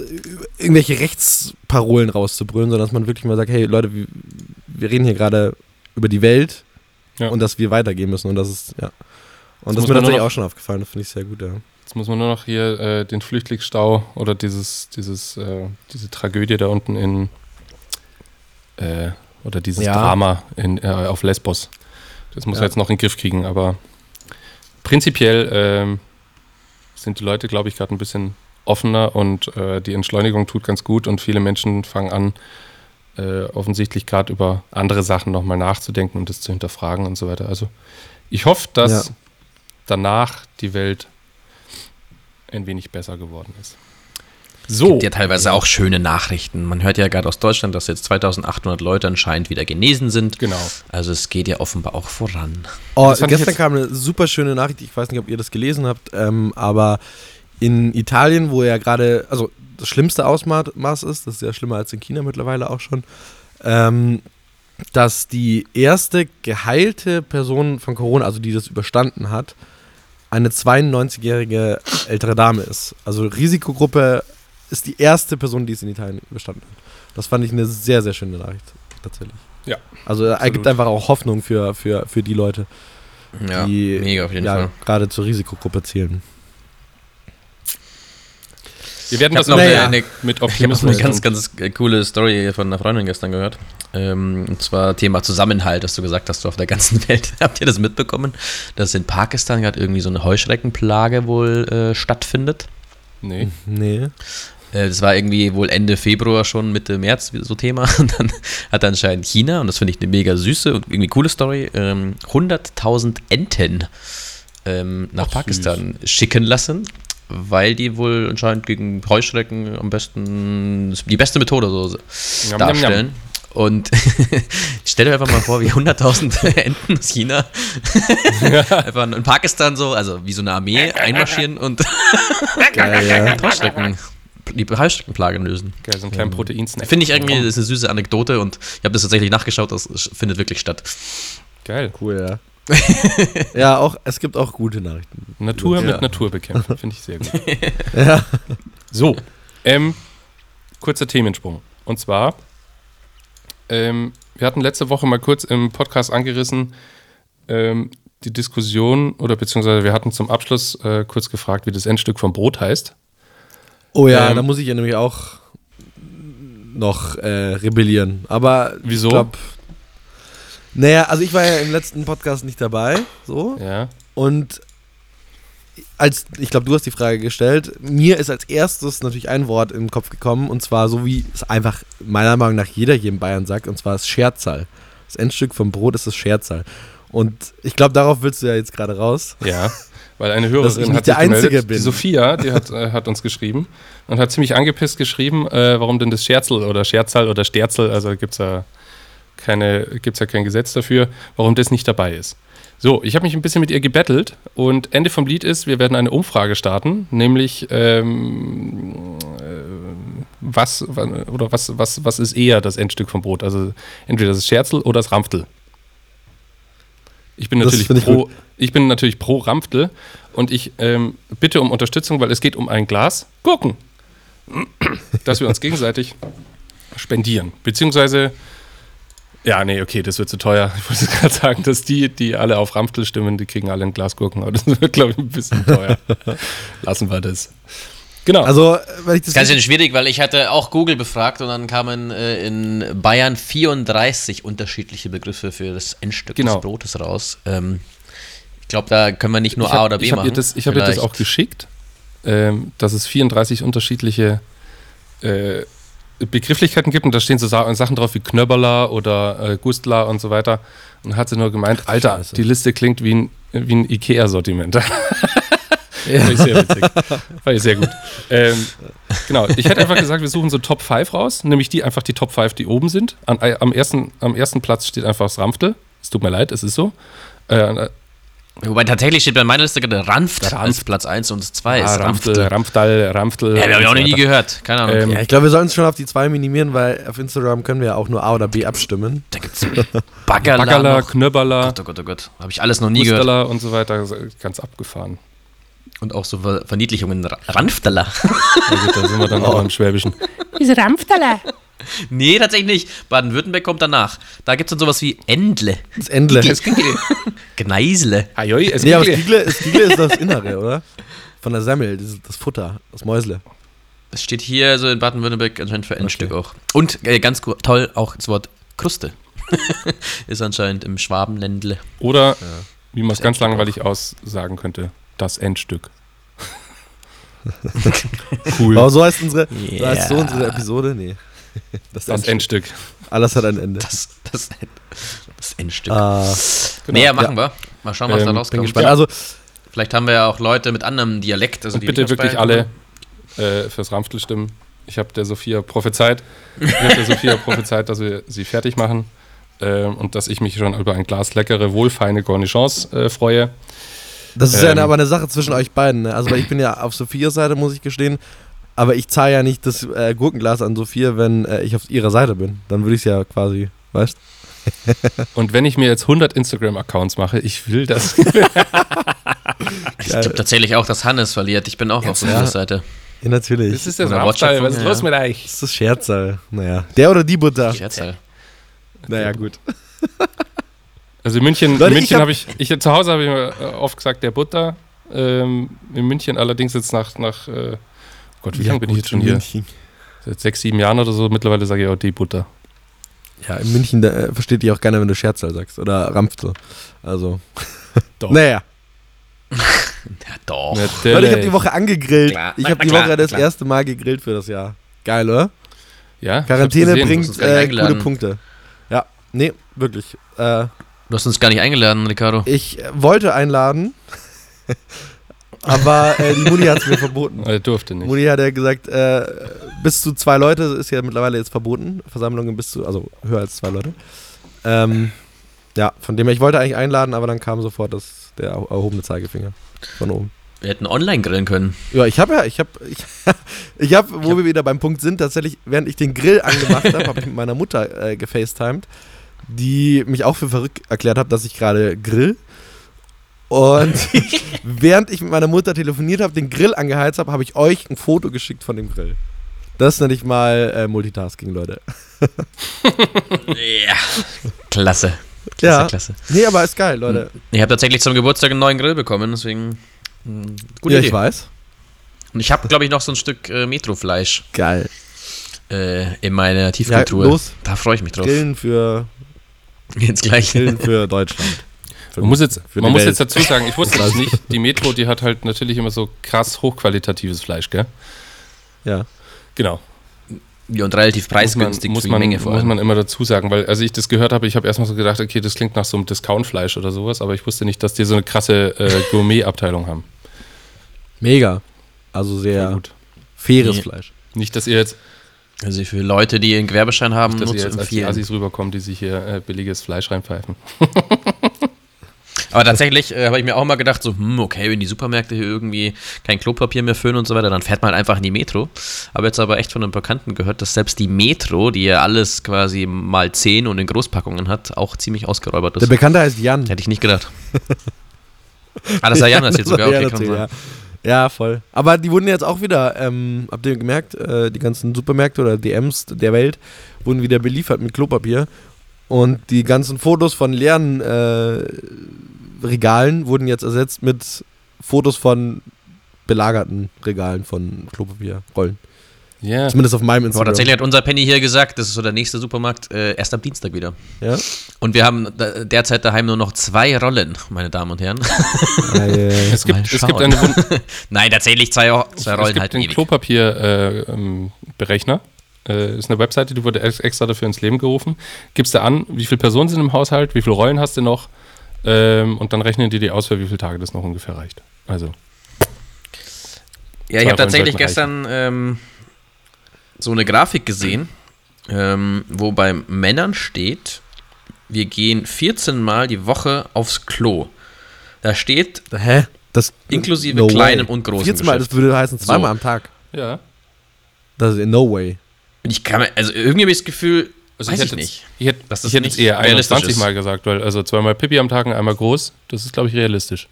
irgendwelche Rechtsparolen rauszubrüllen, sondern dass man wirklich mal sagt, hey Leute, wir, wir reden hier gerade über die Welt Ja. und dass wir weitergehen müssen und das ist, ja. Und das muss ist mir noch- auch schon aufgefallen, das finde ich sehr gut, ja. Jetzt muss man nur noch hier äh, den Flüchtlingsstau oder dieses, dieses, äh, diese Tragödie da unten in äh, oder dieses Ja. Drama in, äh, auf Lesbos. Das muss Ja. man jetzt noch in den Griff kriegen, aber prinzipiell ähm, sind die Leute, glaube ich, gerade ein bisschen offener und äh, die Entschleunigung tut ganz gut und viele Menschen fangen an, äh, offensichtlich gerade über andere Sachen nochmal nachzudenken und das zu hinterfragen und so weiter. Also ich hoffe, dass Ja. danach die Welt ein wenig besser geworden ist. Es So, gibt ja teilweise auch schöne Nachrichten. Man hört ja gerade aus Deutschland, dass jetzt 2800 Leute anscheinend wieder genesen sind. genau. Also es geht ja offenbar auch voran. Oh, gestern kam eine super schöne Nachricht, ich weiß nicht, ob ihr das gelesen habt, ähm, aber in Italien, wo ja gerade, also das schlimmste Ausmaß ist, das ist ja schlimmer als in China mittlerweile auch schon, ähm, dass die erste geheilte Person von Corona, also die das überstanden hat, eine 92-jährige ältere Dame ist. Also Risikogruppe ist die erste Person, die es in Italien überstanden hat. Das fand ich eine sehr, sehr schöne Nachricht, tatsächlich. Ja, Also er absolut. gibt einfach auch Hoffnung für, für, für die Leute Ja, die mega auf jeden ja, Fall. gerade zur Risikogruppe zählen. Wir werden Ich das noch Naja. eine, mit Ich habe noch Optimismus. eine ganz, ganz coole Story von einer Freundin gestern gehört. Ähm, und zwar Thema Zusammenhalt, dass du gesagt hast, du auf der ganzen Welt. Habt ihr das mitbekommen, dass in Pakistan gerade irgendwie so eine Heuschreckenplage wohl äh, stattfindet? nee. Nee. Äh, das war irgendwie wohl Ende Februar schon, Mitte März so Thema. Und dann hat anscheinend China, und das finde ich eine mega süße und irgendwie coole Story, ähm, 100.000 Enten ähm, nach Ach, Pakistan schicken lassen, weil die wohl anscheinend gegen Heuschrecken am besten die beste Methode so njam, darstellen. Und stell dir einfach mal vor, wie 100.000 Enten aus China einfach in Pakistan so, also wie so eine Armee einmarschieren und Geil, ja. Heuschrecken, die Heuschreckenplage lösen. Geil, so einen kleinen Proteinsnack. Finde ich irgendwie, das ist eine süße Anekdote und ich habe das tatsächlich nachgeschaut, das findet wirklich statt. Geil. Cool, ja. Ja, auch, es gibt auch gute Nachrichten. Natur Ja. mit Natur bekämpfen, finde ich sehr gut. Ja. So, ähm, kurzer Themensprung. Und zwar, ähm, wir hatten letzte Woche mal kurz im Podcast angerissen, ähm, die Diskussion, oder beziehungsweise wir hatten zum Abschluss äh, kurz gefragt, wie das Endstück vom Brot heißt. Oh ja, Ähm, da muss ich ja nämlich auch noch äh, rebellieren. Aber Wieso? ich glaube. Naja, also ich war ja im letzten Podcast nicht dabei, so. Ja. Und als, ich glaube, du hast die Frage gestellt, mir ist als erstes natürlich ein Wort in den Kopf gekommen, und zwar so wie es einfach meiner Meinung nach jeder hier in Bayern sagt, und zwar das Scherzal. Das Endstück vom Brot ist das Scherzal. Und ich glaube, darauf willst du ja jetzt gerade raus. Ja, weil eine Hörerin hat sich gemeldet, Einzige bin. die Sophia, die hat, äh, hat uns geschrieben und hat ziemlich angepisst geschrieben, äh, warum denn das Scherzel oder Scherzal oder Sterzel, also gibt es ja, keine, gibt's ja kein Gesetz dafür, warum das nicht dabei ist. So, ich habe mich ein bisschen mit ihr gebettelt und Ende vom Lied ist, wir werden eine Umfrage starten, nämlich ähm, äh, was wa- oder was, was, was ist eher das Endstück vom Brot? Also entweder das Scherzel oder das Rampftel. Ich bin natürlich ich pro, ich bin natürlich pro Rampftel und ich ähm, bitte um Unterstützung, weil es geht um ein Glas Gurken. dass wir uns gegenseitig spendieren. Beziehungsweise, ja, nee, okay, das wird zu teuer. Ich wollte gerade sagen, dass die, die alle auf Ramftel stimmen, die kriegen alle ein Glas Gurken, aber das wird, glaube ich, ein bisschen teuer. Lassen wir das. Genau. Also, wenn ich das Ganz schön schwierig, weil ich hatte auch Google befragt und dann kamen äh, in Bayern 34 unterschiedliche Begriffe für das Endstück Genau. des Brotes raus. Ähm, ich glaube, da können wir nicht nur ich A hab- oder B ich hab machen. Ihr das, ich habe ihr das auch geschickt, ähm, dass es 34 unterschiedliche äh, Begrifflichkeiten gibt und da stehen so Sa Sachen drauf wie Knöberler oder äh, Gustler und so weiter. Und hat sie nur gemeint, Alter, Scheiße. die Liste klingt wie ein, wie ein Ikea-Sortiment. Ja. Fand ich sehr witzig. Fand ich sehr gut. Ähm, genau, ich hätte einfach gesagt, wir suchen so Top 5 raus, nämlich die einfach die Top 5, die oben sind. An, äh, am, ersten, am ersten Platz steht einfach das Ramftel. Es tut mir leid, es ist so. Äh, Wobei tatsächlich steht bei meiner Liste gerade Ranft, Der Ranft. als Platz 1 und 2 ist ah, Ramftel, Ranft. Ramftal, Ramftel. Ja, habe ich auch und noch nie gehört. Keine Ahnung. Ähm, Ja, ich glaube, wir sollten es schon auf die zwei minimieren, weil auf Instagram können wir ja auch nur A oder B abstimmen. da gibt's Baggerla. Baggerler, noch. Knöberler, Gott, oh Gott, oh Gott. Habe ich alles noch nie gehört. Gustaler und so weiter. Ganz abgefahren. Und auch so Ver Verniedlichungen. Ra- Ranfteler. Na gut, da sind wir dann auch im Schwäbischen. Ist Ramftaler. nee, tatsächlich nicht. Baden-Württemberg kommt danach. Da gibt es dann sowas wie Endle, Das Endle. Gneisle. Ajoi, es Nee, aber Stigle, Stigle ist das Innere, oder? Von der Semmel, das, das Futter, das Mäusle. Das steht hier so in Baden-Württemberg anscheinend für Endstück auch. Und äh, ganz toll auch das Wort Kruste. ist anscheinend im Schwabenländle. Oder, wie man es ganz langweilig aussagen könnte, das Endstück. cool. Aber so heißt unsere, so heißt so Yeah. unsere Episode? Nee. Das, Das Endstück. Endstück. Alles hat ein Ende. Das, das, das Endstück. Ah, nee, ja, machen wir. Mal schauen, was Ähm, da bin rauskommt. gespannt. Also, Vielleicht haben wir ja auch Leute mit anderem Dialekt. Also Und die bitte wirklich alle äh, fürs Ramftel stimmen. Ich habe der Sophia prophezeit. Ich habe der Sophia prophezeit, dass wir sie fertig machen. Ähm, und dass ich mich schon über ein Glas leckere, wohlfeine Cornichons äh, freue. das ist ja Ähm. aber eine Sache zwischen euch beiden. Ne? Also, weil ich bin ja auf Sophias Seite, muss ich gestehen. Aber ich zahle ja nicht das äh, Gurkenglas an Sophia, wenn äh, ich auf ihrer Seite bin. Dann würde ich es ja quasi, weißt Und wenn ich mir jetzt 100 Instagram-Accounts mache, ich will das. Ich glaube tatsächlich auch, dass Hannes verliert. Ich bin auch auf ja. unserer Seite. Ja, natürlich. Das ist das Oder Ramftal. Was ist Wortschöpfung, los ja. mit euch? Das ist Scherzal. Naja. Der oder die Butter? Scherzal. Naja, gut. Also in München, Leute, in ich München hab- habe ich, ich, zu Hause habe ich mir äh, oft gesagt, der Butter. Ähm, in München allerdings jetzt nach, nach äh, Gott, wie Ja, lange bin ich jetzt schon hier? München. Seit sechs, sieben Jahren oder so. Mittlerweile sage ich auch die Butter. Ja, in München da, äh, versteht die auch gerne, wenn du Scherzal sagst. Oder Rampfte. Also. Doch. Naja. Ja, doch. Leute, ich habe die Woche angegrillt. Klar. Ich habe die klar, Woche das klar. erste Mal gegrillt für das Jahr. Geil, oder? Ja, Quarantäne bringt äh, gute Punkte. Ja, nee, wirklich. Äh, Du hast uns gar nicht eingeladen, Ricardo. ich äh, wollte einladen, aber äh, die Mutti hat es mir verboten. Er durfte nicht. Mutti hat ja gesagt, äh, bis zu zwei Leute ist ja mittlerweile jetzt verboten. Versammlungen bis zu, also höher als zwei Leute. Ähm, ja, von dem her, ich wollte eigentlich einladen, aber dann kam sofort das, der erho- erhobene Zeigefinger von oben. Wir hätten online grillen können. Ja, ich habe ja, ich habe, ich, ich habe, wo wir wieder beim Punkt sind, tatsächlich, während ich den Grill angemacht habe, habe ich mit meiner Mutter äh, gefacetimed, die mich auch für verrückt erklärt hat, dass ich gerade grill. Und während ich mit meiner Mutter telefoniert habe, den Grill angeheizt habe, habe ich euch ein Foto geschickt von dem Grill. Das nenne ich mal äh, Multitasking, Leute. Ja. Klasse. Klasse, Ja. klasse. Nee, aber ist geil, Leute. Ich habe tatsächlich zum Geburtstag einen neuen Grill bekommen, deswegen. mh, Gute ja, Idee. ich weiß. Und ich habe, glaube ich, noch so ein Stück äh, Metrofleisch Geil. äh, in meiner Ja, Tiefkultur. los, Da freue ich mich drauf. Grillen für, Jetzt gleich. Grillen für Deutschland. Für, Man muss jetzt, für man muss Welt. jetzt dazu sagen, ich wusste das nicht. Die Metro, die hat halt natürlich immer so krass hochqualitatives Fleisch, gell? Ja. Genau. Ja, und relativ Muss man, preisgünstig muss für die man, Menge vor muss allem. man immer dazu sagen, weil als ich das gehört habe, ich habe erstmal so gedacht, okay, das klingt nach so einem Discount-Fleisch oder sowas, aber ich wusste nicht, dass die so eine krasse äh, Gourmet-Abteilung haben. Mega. Also sehr gut. faires Nee. Fleisch. Nicht, dass ihr jetzt, Also für Leute, die einen Gewerbeschein haben, dass nur ihr jetzt als die empfehlen. Assis rüberkommen, die sich hier äh, billiges Fleisch reinpfeifen. Aber tatsächlich äh, habe ich mir auch mal gedacht, so, hm, okay, wenn die Supermärkte hier irgendwie kein Klopapier mehr füllen und so weiter, dann fährt man halt einfach in die Metro. Aber jetzt aber echt von einem Bekannten gehört, dass selbst die Metro, die ja alles quasi mal 10 und in Großpackungen hat, auch ziemlich ausgeräubert Der ist. Bekannte heißt Jan. Hätte ich nicht gedacht. ah, das hat Jan sogar. Das hat Okay, Jan kann sein. Ja, voll. Aber die wurden jetzt auch wieder, ähm, habt ihr gemerkt, äh, die ganzen Supermärkte oder DMs der Welt wurden wieder beliefert mit Klopapier. Und die ganzen Fotos von leeren äh, Regalen wurden jetzt ersetzt mit Fotos von belagerten Regalen von Klopapierrollen. Ja. Zumindest auf meinem Boah, Instagram. tatsächlich hat unser Penny hier gesagt, das ist so der nächste Supermarkt, äh, erst am Dienstag wieder. Ja? Und wir haben da, derzeit daheim nur noch zwei Rollen, meine Damen und Herren. Ja. Es gibt, es gibt eine Nein, tatsächlich zwei, zwei es Rollen gibt halt den ewig. Klopapierberechner. Äh, Berechner. äh, ist eine Webseite, die wurde ex- extra dafür ins Leben gerufen. Gibst du an, wie viele Personen sind im Haushalt, wie viele Rollen hast du noch ähm, und dann rechnen die dir aus, für wie viele Tage das noch ungefähr reicht. Also, Ja, ich habe tatsächlich gestern ähm, so eine Grafik gesehen, ähm, wo bei Männern steht, wir gehen 14 Mal die Woche aufs Klo. Da steht Hä? Das, Inklusive kleinem und großem 14 Mal, das Geschäft. würde heißen zweimal So. am Tag. ja. Das ist in no way. Und ich kann mir, also irgendwie habe ich das Gefühl, Also weiß ich ich, hätte nicht. Ich hätte, das ich hätte jetzt nicht eher realistisch 21 ist. Mal gesagt, weil also zweimal Pipi am Tag und einmal groß, das ist, glaube ich, realistisch.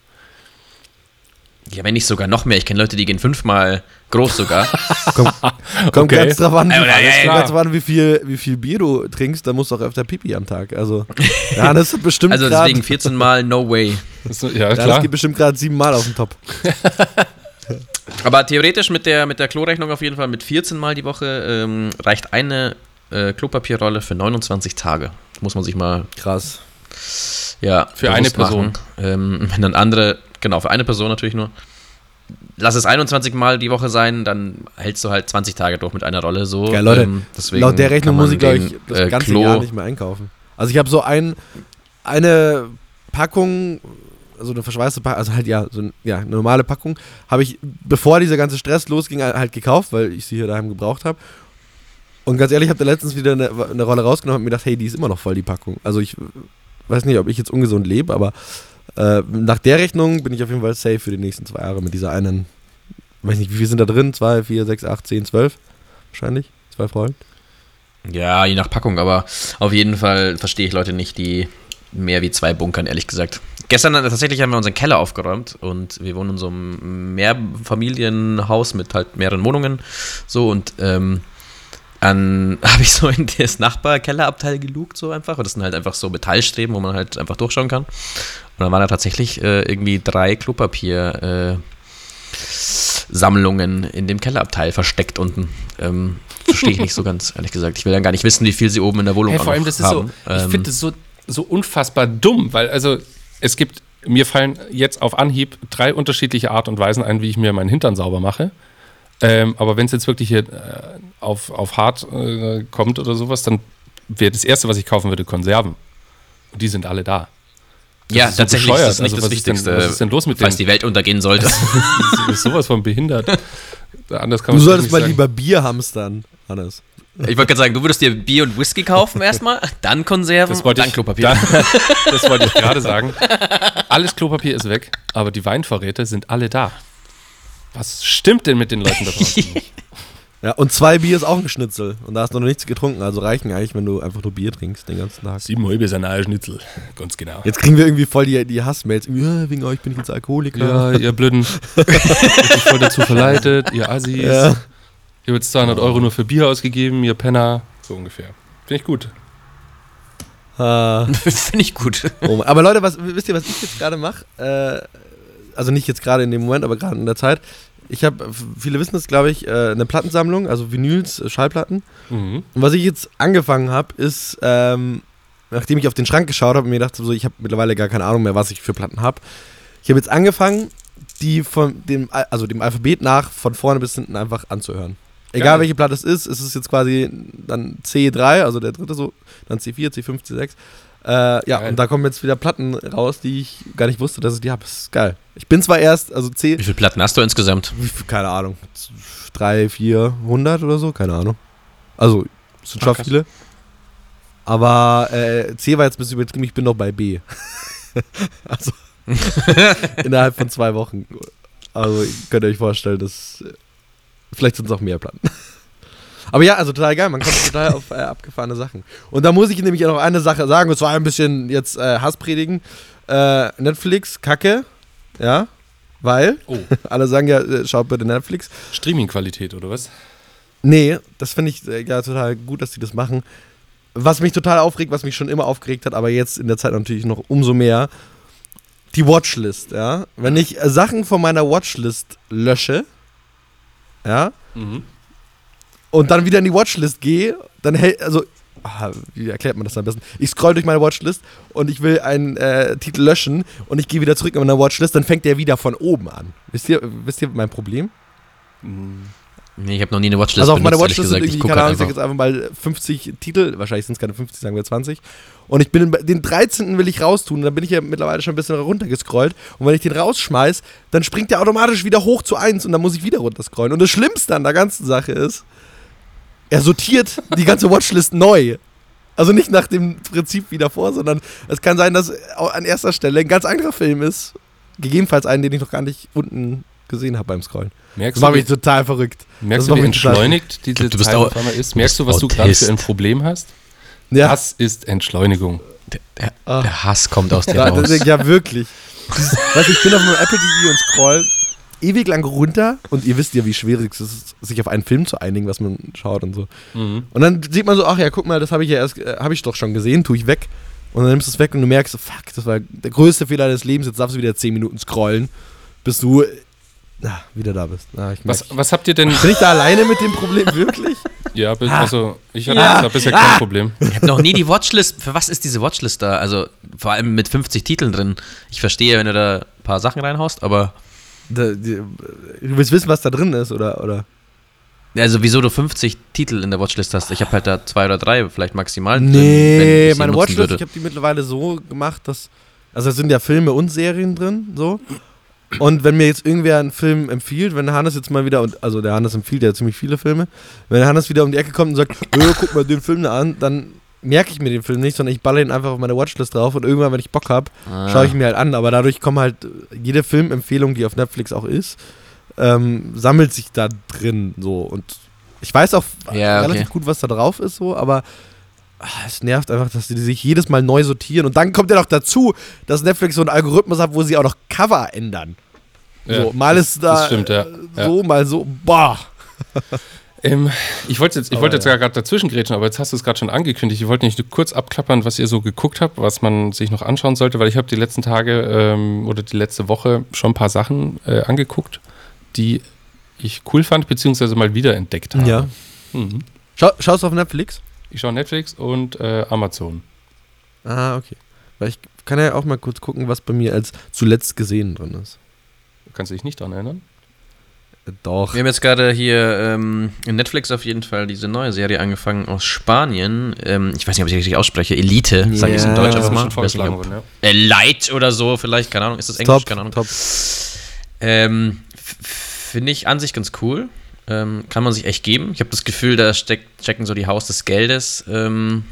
Ja, wenn nicht sogar noch mehr. Ich kenne Leute, die gehen fünfmal groß sogar. Kommt Okay. ganz drauf an, wie, Ja, ja, ja, ganz drauf an, wie viel, wie viel Bier du trinkst, dann musst du auch öfter Pipi am Tag. Also, Johannes hat bestimmt Also deswegen 14 Mal, no way. Das, ist- ja, klar. geht bestimmt gerade sieben Mal auf den Top. Aber theoretisch mit der, mit der Klorechnung auf jeden Fall mit 14 Mal die Woche ähm, reicht eine äh, Klopapierrolle für 29 Tage. Muss man sich mal Krass. ja, Für eine machen. Ähm, wenn dann andere, genau, für eine Person natürlich nur. Lass es 21 Mal die Woche sein, dann hältst du halt 20 Tage durch mit einer Rolle so. Ja, Leute, ähm, deswegen Laut der Rechnung muss ich, glaube ich, das äh, ganze Klo, Jahr nicht mehr einkaufen. Also, ich habe so ein, eine Packung, so eine verschweißte Packung, also halt ja, so ein, ja, eine normale Packung, habe ich, bevor dieser ganze Stress losging, halt gekauft, weil ich sie hier daheim gebraucht habe. Und ganz ehrlich, ich habe da letztens wieder eine, eine Rolle rausgenommen und mir gedacht, hey, die ist immer noch voll, die Packung. Also ich weiß nicht, ob ich jetzt ungesund lebe, aber äh, nach der Rechnung bin ich auf jeden Fall safe für die nächsten zwei Jahre mit dieser einen, weiß nicht, wie viel sind da drin? Zwei, vier, sechs, acht, zehn, zwölf? Wahrscheinlich. Zwei Rollen. Ja, je nach Packung, aber auf jeden Fall verstehe ich Leute nicht, die mehr wie zwei bunkern, ehrlich gesagt. Gestern tatsächlich haben wir unseren Keller aufgeräumt und wir wohnen in so einem Mehrfamilienhaus mit halt mehreren Wohnungen. So und ähm, dann habe ich so in das Nachbarkellerabteil gelugt, so einfach. Und das sind halt einfach so Metallstreben, wo man halt einfach durchschauen kann. Und dann waren da tatsächlich äh, irgendwie drei Klopapier. Äh, Sammlungen in dem Kellerabteil versteckt unten. Ähm, Verstehe ich nicht so ganz, ehrlich gesagt. Ich will dann gar nicht wissen, wie viel sie oben in der Wohnung Hey, vor allem, das ist haben. so, ich Ähm, finde das so, so unfassbar dumm, weil also es gibt, mir fallen jetzt auf Anhieb drei unterschiedliche Art und Weisen ein, wie ich mir meinen Hintern sauber mache. Ähm, aber wenn es jetzt wirklich hier äh, auf, auf hart äh, kommt oder sowas, dann wäre das Erste, was ich kaufen würde, Konserven. Und die sind alle da. Das ja, ist so tatsächlich bescheuert. ist das nicht Also das was ist denn- Wichtigste, was ist denn los mit falls denen? die Welt untergehen sollte. Das ist sowas von behindert. Anders kann Du solltest nicht mal sagen. lieber Bier hamstern, Hannes. ich wollte gerade sagen, du würdest dir Bier und Whisky kaufen erstmal, dann Konserven, Das wollte dann ich, Klopapier. Da, das wollte ich gerade sagen. Alles Klopapier ist weg, aber die Weinvorräte sind alle da. Was stimmt denn mit den Leuten da draußen? nicht? Ja, und zwei Bier ist auch ein Schnitzel. Und da hast du noch nichts getrunken. Also reichen eigentlich, wenn du einfach nur Bier trinkst den ganzen Tag. Sieben halbe ist ein Schnitzel. Ganz genau. Jetzt kriegen wir irgendwie voll die, die Hassmails. Ja, wegen euch bin ich jetzt Alkoholiker. Ja, ihr Blöden. Ich bin voll dazu verleitet, ihr Assis. Ja. Ich habe jetzt 200 Euro nur für Bier ausgegeben, ihr Penner. So ungefähr. Finde ich gut. Ah, Finde ich gut. oh, aber Leute, was, wisst ihr, was ich jetzt gerade mache? Äh, also nicht jetzt gerade in dem Moment, aber gerade in der Zeit. Ich habe, viele wissen das, glaube ich, äh, eine Plattensammlung, also Vinyls, äh, Schallplatten. Mhm. Und was ich jetzt angefangen habe, ist, ähm, nachdem ich auf den Schrank geschaut habe und mir dachte, so, ich habe mittlerweile gar keine Ahnung mehr, was ich für Platten habe. Ich habe jetzt angefangen, die von dem, Al- also dem Alphabet nach von vorne bis hinten einfach anzuhören. Egal Geil. welche Platte es ist, es ist jetzt quasi dann C3, also der dritte so, dann C4, C5, C6. Äh, ja, Geil. und da kommen jetzt wieder Platten raus, die ich gar nicht wusste, dass ich die habe. Ist geil. Ich bin zwar erst, also C, Wie viele Platten hast du insgesamt? keine Ahnung, 300, 400 oder so, keine Ahnung. Also, es sind Ah, schon krass. viele. Aber äh, C war jetzt ein bisschen übertrieben, ich bin noch bei B. also, innerhalb von zwei Wochen. Also, ihr könnt euch vorstellen, dass vielleicht sind es auch mehr Platten. Aber ja, also total geil, man kommt total auf äh, abgefahrene Sachen. Und da muss ich nämlich noch eine Sache sagen, und zwar ein bisschen jetzt äh, Hass predigen. Äh, Netflix, Kacke, ja. weil Oh, alle sagen ja, äh, schaut bitte Netflix. Streaming-Qualität oder was? Nee, das finde ich äh, ja total gut, dass die das machen. Was mich total aufregt, was mich schon immer aufgeregt hat, aber jetzt in der Zeit natürlich noch umso mehr, die Watchlist, ja. Wenn ich äh, Sachen von meiner Watchlist lösche, ja, Mhm. Und dann wieder in die Watchlist gehe, dann hält, also, ah, wie erklärt man das am besten? Ich scroll durch meine Watchlist und ich will einen äh, Titel löschen und ich gehe wieder zurück in meine Watchlist, dann fängt der wieder von oben an. Wisst ihr, wisst ihr mein Problem? Mhm. Nee, ich habe noch nie eine Watchlist Also auf meiner Watchlist sind irgendwie, keine Ahnung, ich Ich sag gucke halt jetzt einfach mal 50 Titel, wahrscheinlich sind es keine 50, sagen wir 20. Und ich bin in, den 13. will ich raustun, dann bin ich ja mittlerweile schon ein bisschen runtergescrollt. Und wenn ich den rausschmeiß, dann springt der automatisch wieder hoch zu 1 und dann muss ich wieder runterscrollen. Und das Schlimmste an der ganzen Sache ist, er sortiert die ganze Watchlist neu. Also nicht nach dem Prinzip wie davor, sondern es kann sein, dass an erster Stelle ein ganz anderer Film ist. Gegebenenfalls einen, den ich noch gar nicht unten gesehen habe beim Scrollen. Das Merkst macht du, mich total verrückt. merkst das du, wie macht entschleunigt diese Du bist Zeit au- auf einmal ist? Merkst du, was du gerade für Autist. ein Problem hast? Ja, Das ist Entschleunigung. Der, der, Ah. der Hass kommt aus dir raus. das, ja wirklich. Weißt du, ich bin auf meinem Apple TV und scroll ewig lang runter und ihr wisst ja, wie schwierig es ist, sich auf einen Film zu einigen, was man schaut und so. Mhm. Und dann sieht man so, ach ja, guck mal, das habe ich ja erst, äh, habe ich doch schon gesehen, tue ich weg. Und dann nimmst du es weg und du merkst, so, fuck, das war der größte Fehler deines Lebens, jetzt darfst du wieder 10 Minuten scrollen, bis du äh, na, wieder da bist. Na, ich Was, merk, was habt ihr denn? bin ich da alleine mit dem Problem, wirklich? Ja, bis, also ich hatte Ja. da bisher kein Problem. Ich habe noch nie die Watchlist. Für was ist diese Watchlist da? Also vor allem mit 50 Titeln drin. Ich verstehe, wenn du da ein paar Sachen reinhaust, aber Da, die, du willst wissen, was da drin ist, oder? oder? also wieso du 50 Titel in der Watchlist hast? Ich habe halt da zwei oder drei, vielleicht maximal. drin, Nee, meine Watchlist, würde. ich habe die mittlerweile so gemacht, dass. Also es sind ja Filme und Serien drin, so. Und wenn mir jetzt irgendwer einen Film empfiehlt, wenn Hannes jetzt mal wieder, und also der Hannes empfiehlt ja ziemlich viele Filme, wenn Hannes wieder um die Ecke kommt und sagt, "Ö, guck mal den Film da an, dann merke ich mir den Film nicht, sondern ich baller ihn einfach auf meine Watchlist drauf und irgendwann, wenn ich Bock habe, Ah. schaue ich mir halt an. Aber dadurch kommen halt äh, jede Filmempfehlung, die auf Netflix auch ist, ähm, sammelt sich da drin so. Und ich weiß auch Ja, okay. relativ gut, was da drauf ist, so, aber ah, es nervt einfach, dass die sich jedes Mal neu sortieren. Und dann kommt ja noch dazu, dass Netflix so einen Algorithmus hat, wo sie auch noch Cover ändern. Ja, so, mal ist da das stimmt, ja. äh, so, mal so, boah. Ähm, ich wollte jetzt, ich wollte jetzt ja gerade dazwischen grätschen, aber jetzt hast du es gerade schon angekündigt. Ich wollte nicht nur kurz abklappern, was ihr so geguckt habt, was man sich noch anschauen sollte, weil ich habe die letzten Tage ähm, oder die letzte Woche schon ein paar Sachen äh, angeguckt, die ich cool fand, beziehungsweise mal wiederentdeckt habe. Ja. Mhm. Schau, schaust du auf Netflix? Ich schaue Netflix und äh, Amazon. Ah, okay. Weil ich kann ja auch mal kurz gucken, was bei mir als zuletzt gesehen drin ist. Kannst du dich nicht daran erinnern? Doch. Wir haben jetzt gerade hier ähm, in Netflix auf jeden Fall diese neue Serie angefangen aus Spanien. Ähm, ich weiß nicht, ob ich richtig ausspreche. Elite, sage ich es in Deutsch das einfach mal. nicht, ob- ja. Äh, Light oder so, vielleicht, keine Ahnung. Ist das Englisch? Top, Keine Ahnung. top. Ähm, Finde ich an sich ganz cool. Ähm, kann man sich echt geben. Ich habe das Gefühl, da steckt, stecken so die Haus des Geldes. Ähm,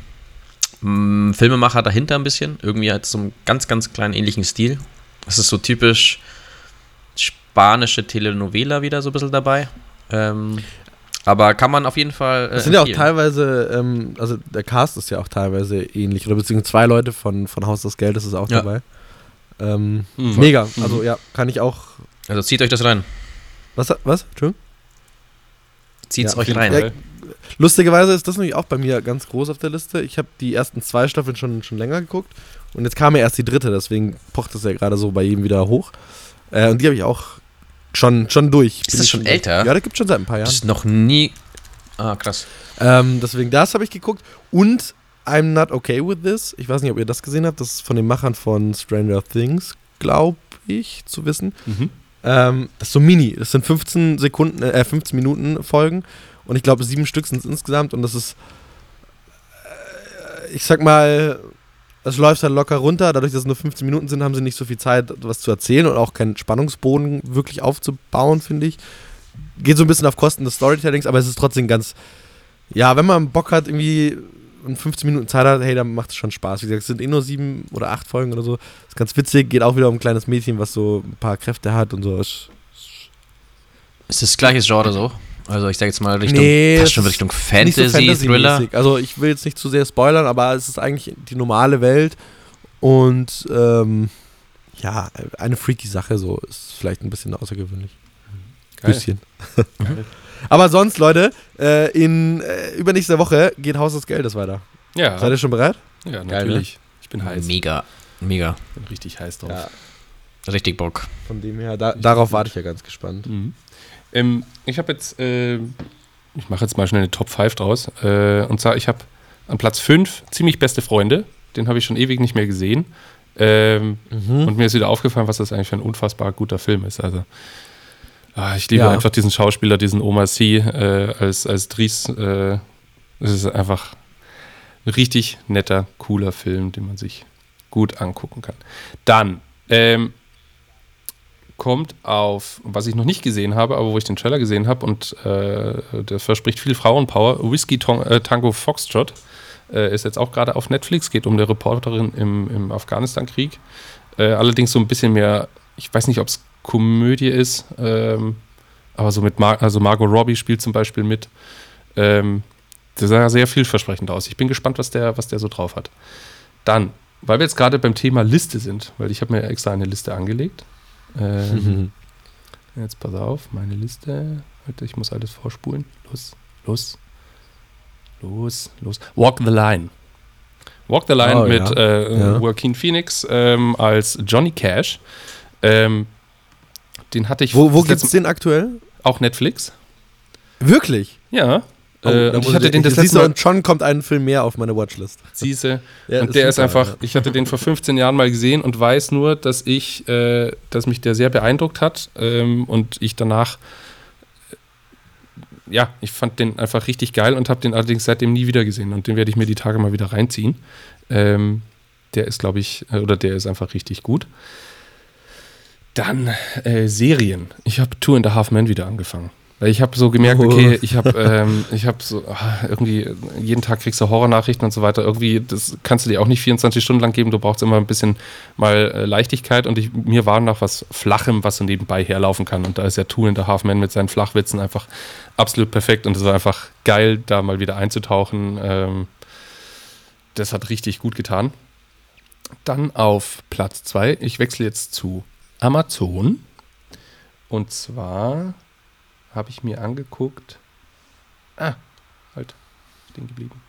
Filmemacher dahinter ein bisschen. Irgendwie hat so einen ganz, ganz kleinen ähnlichen Stil. Das ist so typisch spanische Telenovela wieder so ein bisschen dabei. Ähm, aber kann man auf jeden Fall. Äh, Das sind ja auch teilweise, ähm, also der Cast ist ja auch teilweise ähnlich, oder beziehungsweise zwei Leute von, von Haus des Geldes ist auch Ja. dabei. Ähm, Mhm. Mega, also ja, kann ich auch. Also zieht euch das rein. Was? Was? Entschuldigung? Zieht's Ja, euch rein. Fall. Lustigerweise ist das nämlich auch bei mir ganz groß auf der Liste. Ich habe die ersten zwei Staffeln schon, schon länger geguckt und jetzt kam ja erst die dritte, deswegen pocht das ja gerade so bei jedem wieder hoch. Äh, und die habe ich auch schon, schon durch. Ist Bin das schon älter? Ja, das gibt schon seit ein paar Das Jahren. ist noch nie. Ah, krass. Ähm, deswegen das habe ich geguckt und I'm Not Okay With This. Ich weiß nicht, ob ihr das gesehen habt. Das ist von den Machern von Stranger Things, glaube ich, zu wissen. Mhm. Ähm, das ist so mini. Das sind 15 Sekunden, äh, 15 Minuten Folgen. Und ich glaube, sieben Stück sind es insgesamt. Und das ist, äh, ich sag mal, es läuft halt locker runter. Dadurch, dass es nur 15 Minuten sind, haben sie nicht so viel Zeit, was zu erzählen und auch keinen Spannungsboden wirklich aufzubauen, finde ich. Geht so ein bisschen auf Kosten des Storytellings, aber es ist trotzdem ganz, ja, wenn man Bock hat, irgendwie und 15 Minuten Zeit hat, hey, dann macht es schon Spaß. Wie gesagt, es sind eh nur sieben oder acht Folgen oder so. Ist ganz witzig, geht auch wieder um ein kleines Mädchen, was so ein paar Kräfte hat und so. Ist, Ist das gleiches Genre so? Also ich sage jetzt mal Richtung, Nee, fast es schon Richtung nicht so Fantasy, Thriller. Also ich will jetzt nicht zu sehr spoilern, aber es ist eigentlich die normale Welt und ähm, ja, eine freaky Sache, so ist vielleicht ein bisschen außergewöhnlich. Geil. Bisschen. Aber sonst, Leute, äh, in äh, übernächster Woche geht Haus des Geldes weiter. Ja, Seid ihr schon bereit? ja ne? natürlich. Ich bin heiß. Mega, mega. bin richtig heiß drauf. Ja. Richtig Bock. Von dem her, da, darauf warte ich ja ganz gespannt. Mhm. Ähm, ich habe jetzt, äh, ich mache jetzt mal schnell eine Top 5 draus. Äh, und zwar, ich habe an Platz 5 ziemlich beste Freunde. Den habe ich schon ewig nicht mehr gesehen. Ähm, Mhm. Und mir ist wieder aufgefallen, was das eigentlich für ein unfassbar guter Film ist. Also, ah, ich liebe Ja. einfach diesen Schauspieler, diesen Oma C. Äh, als, als Dries. Äh, es ist einfach ein richtig netter, cooler Film, den man sich gut angucken kann. Dann ähm, kommt auf, was ich noch nicht gesehen habe, aber wo ich den Trailer gesehen habe und äh, der verspricht viel Frauenpower, Whiskey Tong, äh, Tango Foxtrot äh, ist jetzt auch gerade auf Netflix, geht um eine Reporterin im, im Afghanistan-Krieg. Äh, allerdings so ein bisschen mehr, ich weiß nicht, ob es Komödie ist, ähm, aber so mit Mar also Margot Robbie spielt zum Beispiel mit. Ähm, der sah sehr vielversprechend aus. Ich bin gespannt, was der, was der so drauf hat. Dann, weil wir jetzt gerade beim Thema Liste sind, weil ich habe mir extra eine Liste angelegt. Ähm, Jetzt pass auf, meine Liste. Warte, ich muss alles vorspulen. Los, los, los, los. Walk the Line. Walk the Line Oh, mit ja. äh, Ja. Joaquin Phoenix ähm, als Johnny Cash. Ähm, den hatte ich Wo, wo gibt's letzte- den aktuell? auch Netflix. Wirklich? Ja. Oh, äh, ich hatte den das letzte Mal. und schon kommt ein Film mehr auf meine Watchlist. Siehste. Ja, und der ist einfach, ja. ich hatte den vor 15 Jahren mal gesehen und weiß nur, dass ich, äh, dass mich der sehr beeindruckt hat ähm, und ich danach, äh, ja, ich fand den einfach richtig geil und habe den allerdings seitdem nie wieder gesehen und den werde ich mir die Tage mal wieder reinziehen. Ähm, der ist, glaube ich, äh, oder der ist einfach richtig gut. Dann äh, Serien. Ich habe Two and a Half Men wieder angefangen. Weil ich habe so gemerkt, okay, ich habe ähm, ich habe so ah, irgendwie jeden Tag kriegst du Horrornachrichten und so weiter. Irgendwie das kannst du dir auch nicht 24 Stunden lang geben. Du brauchst immer ein bisschen mal äh, Leichtigkeit und ich, mir war nach was Flachem, was so nebenbei herlaufen kann. Und da ist ja Two and a Half Men mit seinen Flachwitzen einfach absolut perfekt und es war einfach geil, da mal wieder einzutauchen. Ähm, das hat richtig gut getan. Dann auf Platz 2. Ich wechsle jetzt zu Amazon. Und zwar habe ich mir angeguckt. Ah, halt, stehen geblieben.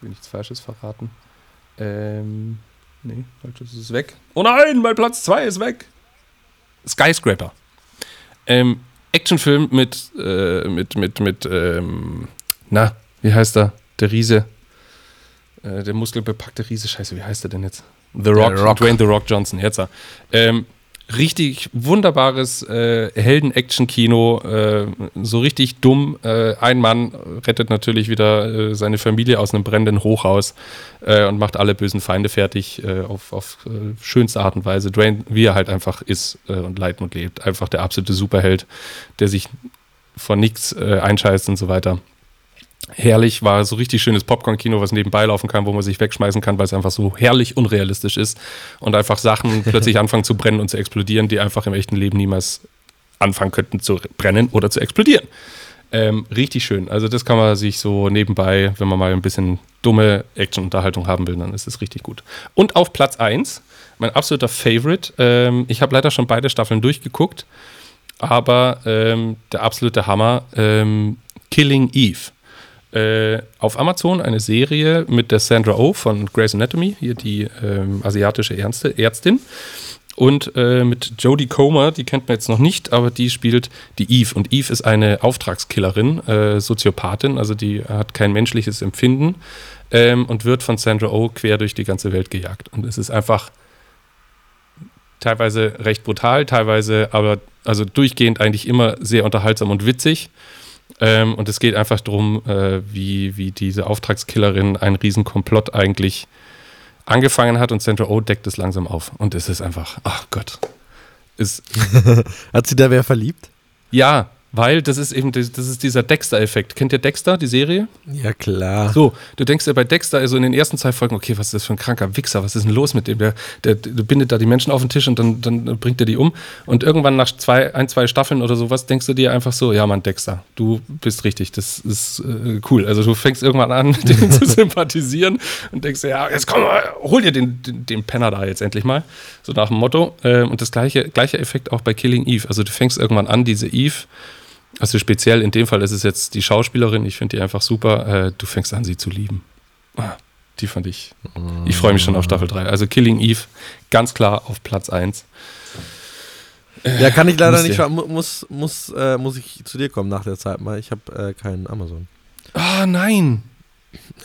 Will nichts Falsches verraten. Ähm, nee, das ist weg. Oh nein, mein Platz 2 ist weg. Skyscraper. Ähm, Actionfilm mit, äh, mit, mit, mit, ähm, na, wie heißt er? Der Riese. Äh, der muskelbepackte Riese. Scheiße, wie heißt er denn jetzt? The Rock, Rock. Dwayne The Rock Johnson, jetzt. er. Ähm, richtig wunderbares äh, Helden-Action-Kino, äh, so richtig dumm. Äh, ein Mann rettet natürlich wieder äh, seine Familie aus einem brennenden Hochhaus äh, und macht alle bösen Feinde fertig äh, auf, auf schönste Art und Weise. Dwayne, wie er halt einfach ist und leiden und lebt. Einfach der absolute Superheld, der sich von nichts einscheißt und so weiter. Herrlich, war so richtig schönes Popcorn-Kino, was nebenbei laufen kann, wo man sich wegschmeißen kann, weil es einfach so herrlich unrealistisch ist und einfach Sachen plötzlich anfangen zu brennen und zu explodieren, die einfach im echten Leben niemals anfangen könnten zu brennen oder zu explodieren. Ähm, richtig schön. Also das kann man sich so nebenbei, wenn man mal ein bisschen dumme Action-Unterhaltung haben will, dann ist es richtig gut. Und auf Platz 1, mein absoluter Favorite. Ähm, ich habe leider schon beide Staffeln durchgeguckt, aber ähm, der absolute Hammer, ähm, Killing Eve. Äh, auf Amazon eine Serie mit der Sandra Oh von Grey's Anatomy, hier die ähm, asiatische Ärzte, Ärztin. Und äh, mit Jodie Comer, die kennt man jetzt noch nicht, aber die spielt die Eve. Und Eve ist eine Auftragskillerin, äh, Soziopathin, also die hat kein menschliches Empfinden ähm, und wird von Sandra Oh quer durch die ganze Welt gejagt. Und es ist einfach teilweise recht brutal, teilweise aber also durchgehend eigentlich immer sehr unterhaltsam und witzig. Ähm, und es geht einfach darum, äh, wie, wie diese Auftragskillerin einen riesen Komplott eigentlich angefangen hat und Sandra Oh deckt es langsam auf. Und es ist einfach, ach Gott. Ist, Hat sie da wer verliebt? ja, Weil das ist eben, das ist dieser Dexter-Effekt. Kennt ihr Dexter, die Serie? Ja, klar. So, du denkst ja bei Dexter, also in den ersten zwei Folgen, okay, was ist das für ein kranker Wichser, was ist denn los mit dem? Der, der, der bindet da die Menschen auf den Tisch und dann, dann bringt er die um. Und irgendwann nach zwei, ein, zwei Staffeln oder sowas, denkst du dir einfach so, ja Mann, Dexter, du bist richtig, das ist äh, cool. Also du fängst irgendwann an, mit dem zu sympathisieren und denkst, ja, jetzt komm mal, hol dir den, den, den Penner da jetzt endlich mal. So nach dem Motto. Äh, und das gleiche, gleiche Effekt auch bei Killing Eve. Also du fängst irgendwann an, diese Eve also speziell in dem Fall ist es jetzt die Schauspielerin, ich finde die einfach super. Äh, du fängst an, sie zu lieben. Ah, die fand ich. Ich freue mich schon auf Staffel 3. Also Killing Eve, ganz klar auf Platz 1. Ja, kann ich leider nicht. Muss, muss, äh, muss ich zu dir kommen nach der Zeit mal. Ich habe äh, keinen Amazon. Ah, nein.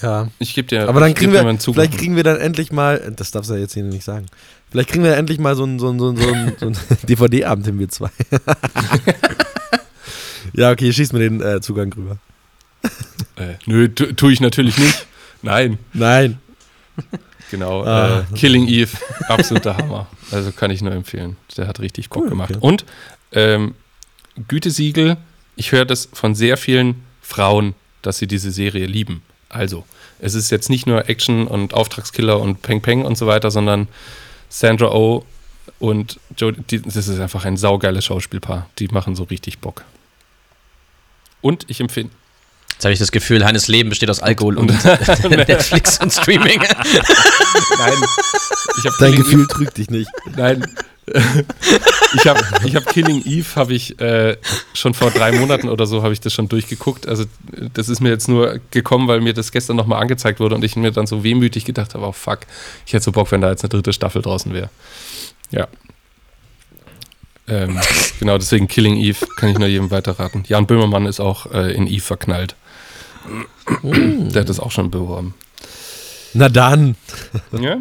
Ja. Ich gebe dir. Aber dann kriegen wir, vielleicht kriegen wir dann endlich mal, das darfst du ja jetzt hier nicht sagen, vielleicht kriegen wir endlich mal so einen so so ein, so ein, so ein DVD-Abend hin, wir zwei. Ja, okay, schieß mir den äh, Zugang rüber. Äh, nö, tu, tue ich natürlich nicht. Nein. Nein. Genau. Ah. Äh, Killing Eve, absoluter Hammer. Also kann ich nur empfehlen. Der hat richtig Bock cool, gemacht. Okay. Und ähm, Gütesiegel, ich höre das von sehr vielen Frauen, dass sie diese Serie lieben. Also, es ist jetzt nicht nur Action und Auftragskiller und Peng Peng und so weiter, sondern Sandra Oh und Joe, die, das ist einfach ein saugeiles Schauspielpaar. Die machen so richtig Bock. Und ich empfinde. Jetzt habe ich das Gefühl, Hannes Leben besteht aus Alkohol und, und Netflix und Streaming. Nein. Dein Gefühl trügt dich nicht. Nein. ich habe ich hab Killing Eve habe ich äh, schon vor drei Monaten oder so habe ich das schon durchgeguckt. Also das ist mir jetzt nur gekommen, weil mir das gestern nochmal angezeigt wurde und ich mir dann so wehmütig gedacht habe, oh fuck, ich hätte so Bock, wenn da jetzt eine dritte Staffel draußen wäre. Ja, ähm, genau, deswegen Killing Eve kann ich nur jedem weiterraten. Jan Böhmermann ist auch äh, in Eve verknallt. Mm. Der hat das auch schon beworben. Na dann. Ja,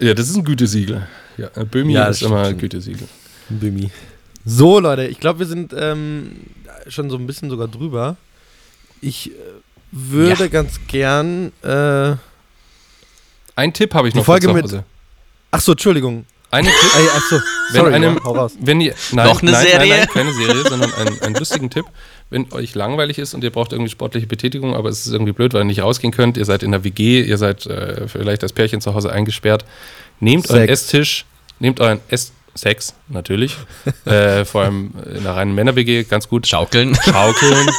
ja das ist ein Gütesiegel. Ja, äh, Böhmi ja, ist immer Gütesiegel. Böhmi. So, Leute, ich glaube, wir sind ähm, schon so ein bisschen sogar drüber. Ich äh, würde ja. ganz gern. Äh, Ein Tipp habe ich noch Folge mit. Achso, Entschuldigung. Eine Tipp. Ey, achso, wenn sorry, einem, ja, wenn ihr, nein, Noch eine nein, Serie? Nein, nein, keine Serie, sondern einen, einen lustigen Tipp. Wenn euch langweilig ist und ihr braucht irgendwie sportliche Betätigung, aber es ist irgendwie blöd, weil ihr nicht rausgehen könnt, ihr seid in der WG, ihr seid äh, vielleicht als Pärchen zu Hause eingesperrt, nehmt Sex. euren Esstisch, nehmt euren Ess Sex, natürlich. äh, vor allem in der reinen Männer-WG, ganz gut. Schaukeln. Schaukeln.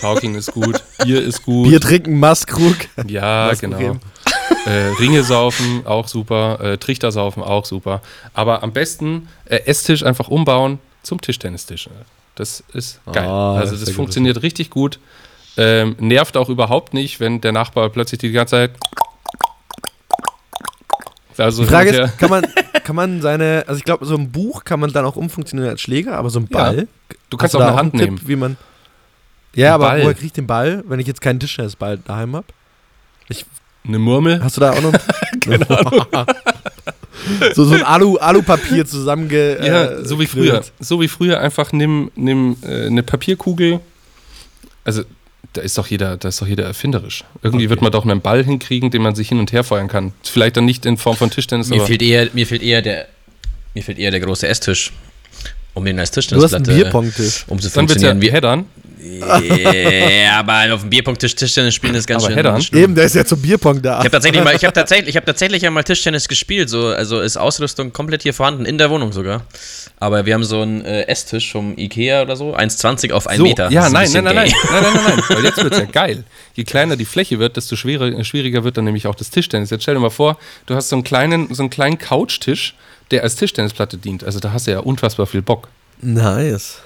Schaukeln ist gut. Bier ist gut. Bier trinken, Maßkrug. Ja, Maßkrug genau. Äh, Ringe saufen, auch super. Äh, Trichter saufen, auch super. Aber am besten äh, Esstisch einfach umbauen zum Tischtennistisch. Das ist geil. Oh, also das, funktioniert gut. richtig gut. Ähm, nervt auch überhaupt nicht, wenn der Nachbar plötzlich die ganze Zeit also die Frage ist, kann man, kann man seine, also ich glaube, so ein Buch kann man dann auch umfunktionieren als Schläger, aber so ein Ball. Ja, du kannst auch eine Hand nehmen. Tipp, wie man, ja, ein aber Ball. woher kriege ich den Ball, wenn ich jetzt keinen Tischtennisball daheim habe? Ich eine Murmel? Hast du da auch noch? Keine Ahnung. so, so ein Alu, Alupapier zusammenge. Ja, äh, so wie früher. So wie früher einfach nimm, nimm äh, eine Papierkugel. Also, da ist doch jeder, da ist doch jeder erfinderisch. Irgendwie okay. wird man doch einen Ball hinkriegen, den man sich hin und her feuern kann. Vielleicht dann nicht in Form von Tischtennis. Mir fehlt eher, mir fehlt eher der, mir fehlt eher der große Esstisch, um den als Tischtennisplatte. Du hast einen Bierpong-Tisch. Um zu funktionieren. Dann wird's ja wie Headern. Ja, aber halt auf dem Bierpong Tischtennis spielen ist ganz aber schön. Eben, der ist ja zum Bierpong da. Ich habe tatsächlich mal, tatsächlich, ich tatsächlich ja Tischtennis gespielt. So, also ist Ausrüstung komplett hier vorhanden in der Wohnung sogar. Aber wir haben so einen äh, Esstisch vom Ikea oder so, 1,20 auf 1 so, Meter. Ja, nein nein nein, nein, nein, nein, nein, nein, nein, Weil jetzt wird's ja geil. Je kleiner die Fläche wird, desto schwerer, äh, schwieriger wird dann nämlich auch das Tischtennis. Jetzt stell dir mal vor, du hast so einen kleinen, so einen kleinen Couchtisch, der als Tischtennisplatte dient. Also da hast du ja unfassbar viel Bock. Nice.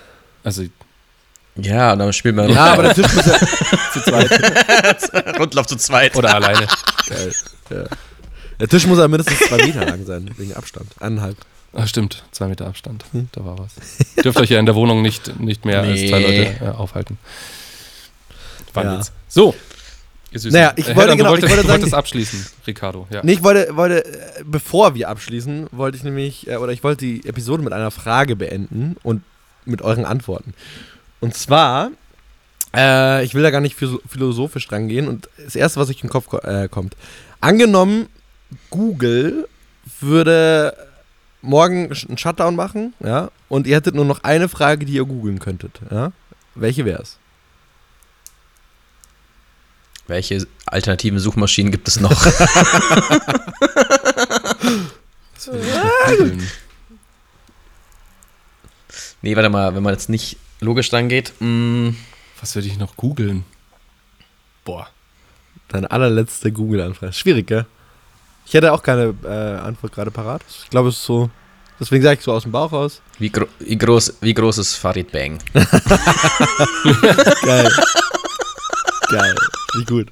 Also ja, und dann spielt man. Ja, aber der Tisch muss ja zu zweit. Rundlauf zu zweit. Oder alleine. Geil. Ja. Der Tisch muss ja mindestens zwei Meter lang sein, wegen Abstand. Eineinhalb. Ach, stimmt, zwei Meter Abstand. Hm. Da war was. Dürft euch ja in der Wohnung nicht, nicht mehr nee. als zwei Leute äh, aufhalten. Ja. So. Naja, ich wollte, äh, genau, wolltest, ich wollte sagen, du abschließen, Ricardo. Ja. Nee, ich wollte, wollte, äh, bevor wir abschließen, wollte ich nämlich, äh, oder ich wollte die Episode mit einer Frage beenden und mit euren Antworten. Und zwar, äh, ich will da gar nicht philosophisch dran gehen und das erste, was euch in den Kopf äh, kommt. Angenommen, Google würde morgen einen Shutdown machen, ja, und ihr hättet nur noch eine Frage, die ihr googeln könntet, ja. welche wär's? Welche alternativen Suchmaschinen gibt es noch? Nee, warte mal, wenn man jetzt nicht logisch dran geht. mm, Was würde ich noch googeln? Boah. Deine allerletzte Google-Anfrage. Schwierig, gell? Ich hätte auch keine äh, Antwort gerade parat. Ich glaube, es ist so. Deswegen sage ich so aus dem Bauch raus. wie, gro wie, groß, wie groß ist Farid Bang? Geil. Geil. Wie gut.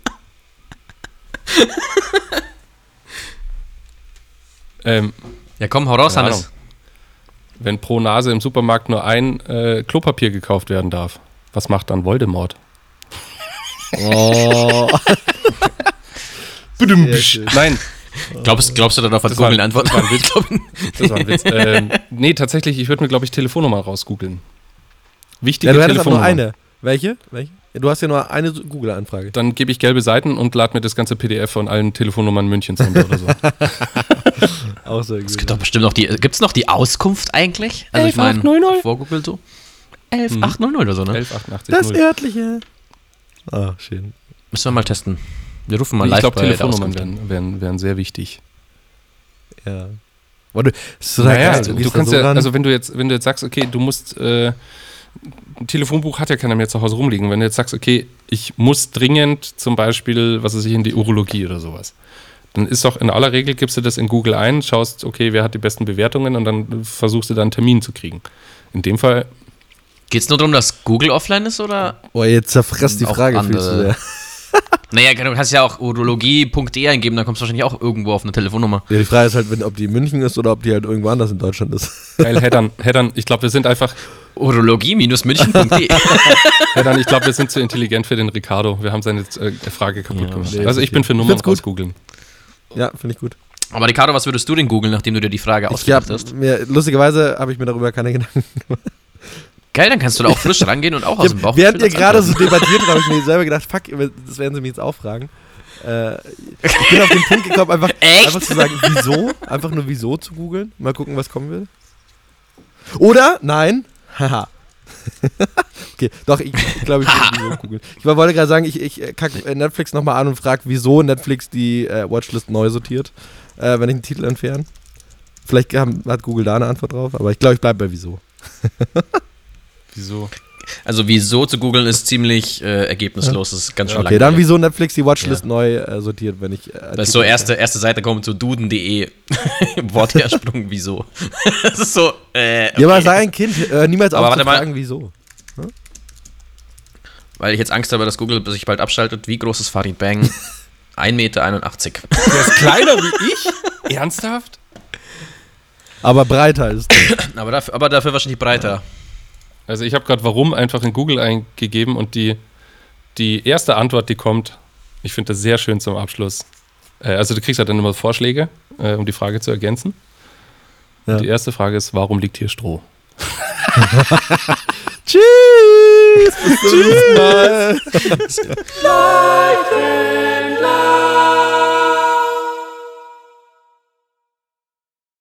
Ähm, Ja, komm, hau raus, Hannes. Wenn pro Nase im Supermarkt nur ein äh, Klopapier gekauft werden darf, was macht dann Voldemort? Oh. Nein, Glaubst, glaubst du darauf, hat Google eine Antwort? das war ein Witz. Das war ein Witz. ähm, nee, tatsächlich, ich würde mir, glaube ich, Telefonnummer rausgoogeln. Wichtige Ja, du hättest aber nur Telefonnummer. eine. Welche? Welche? Ja, Du hast ja nur eine Google-Anfrage. Dann gebe ich gelbe Seiten und lade mir das ganze PDF von allen Telefonnummern Münchens runter oder so. Auch sehr gut. es gibt doch bestimmt noch die. Gibt es noch die Auskunft eigentlich? Also ich meine, 11800. vor Google so? 11800 oder so, ne? 1188 Das örtliche. Ah, schön. Müssen wir mal testen. Wir rufen mal Ich live glaube, bei Telefonnummern wären, wären, wären sehr wichtig. Ja. Boah, du, das ist total Naja, geil. du, da kannst so ja, ran. also wenn du jetzt, wenn du jetzt sagst, okay, du musst, äh, ein Telefonbuch hat ja keiner mehr zu Hause rumliegen. Wenn du jetzt sagst, okay, ich muss dringend zum Beispiel, was weiß ich, in die Urologie oder sowas, dann ist doch in aller Regel, gibst du das in Google ein, schaust, okay, wer hat die besten Bewertungen und dann versuchst du da einen Termin zu kriegen. In dem Fall, Geht es nur darum, dass Google offline ist oder? Boah, jetzt zerfresst die Frage viel andere. zu sehr. Naja, du kannst ja auch urologie.de eingeben, dann kommst du wahrscheinlich auch irgendwo auf eine Telefonnummer. Ja, die Frage ist halt, wenn, ob die in München ist oder ob die halt irgendwo anders in Deutschland ist. geil, Headern, Headern, ich glaube, wir sind einfach, Urologie-münchen.de. Headern, ich glaube, wir sind zu intelligent für den Ricardo. Wir haben seine äh, Frage kaputt Ja, gemacht. nee, also ich bin für Nummern find's gut. aus googeln. Ja, finde ich gut. Aber Ricardo, was würdest du denn googeln, nachdem du dir die Frage ausgedacht hast? mir, lustigerweise habe ich mir darüber keine Gedanken Geil, dann kannst du da auch frisch rangehen und auch aus dem Bauch. Während ihr gerade so debattiert habt, habe ich mir selber gedacht, fuck, das werden sie mich jetzt auch fragen. Äh, ich bin auf den Punkt gekommen, einfach, einfach zu sagen, wieso? Einfach nur wieso zu googeln. Mal gucken, was kommen will. Oder? Nein. Haha. okay, doch, ich, ich glaube, ich will wieso googeln. Ich wollte gerade sagen, ich, ich kack äh, Netflix nochmal an und frage, wieso Netflix die äh, Watchlist neu sortiert, äh, wenn ich einen Titel entferne. Vielleicht haben, hat Google da eine Antwort drauf, aber ich glaube, ich bleibe bei wieso. Wieso? Also wieso zu googeln ist ziemlich äh, ergebnislos. Das ist ganz schön Okay, dann wieso Netflix die Watchlist neu äh, sortiert, wenn ich. Äh, Das ist so erste, erste Seite kommt zu duden.de. Wortherrsprung, wieso? das ist so, äh, okay. Ja, aber sei ein Kind, äh, niemals Aber auf warte zu mal. fragen, wieso. Weil ich jetzt Angst habe, dass Google sich bald abschaltet. Wie groß ist Farid Bang? 1,81 Meter. Der ist kleiner wie ich? Ernsthaft? Aber breiter ist. Aber dafür, aber dafür wahrscheinlich breiter. Also ich habe gerade warum einfach in Google eingegeben und die, die erste Antwort, die kommt, ich finde das sehr schön zum Abschluss. Äh, also du kriegst ja dann immer Vorschläge, äh, um die Frage zu ergänzen. Ja. Und die erste Frage ist, warum liegt hier Stroh? Tschüss! Bis zum nächsten Mal.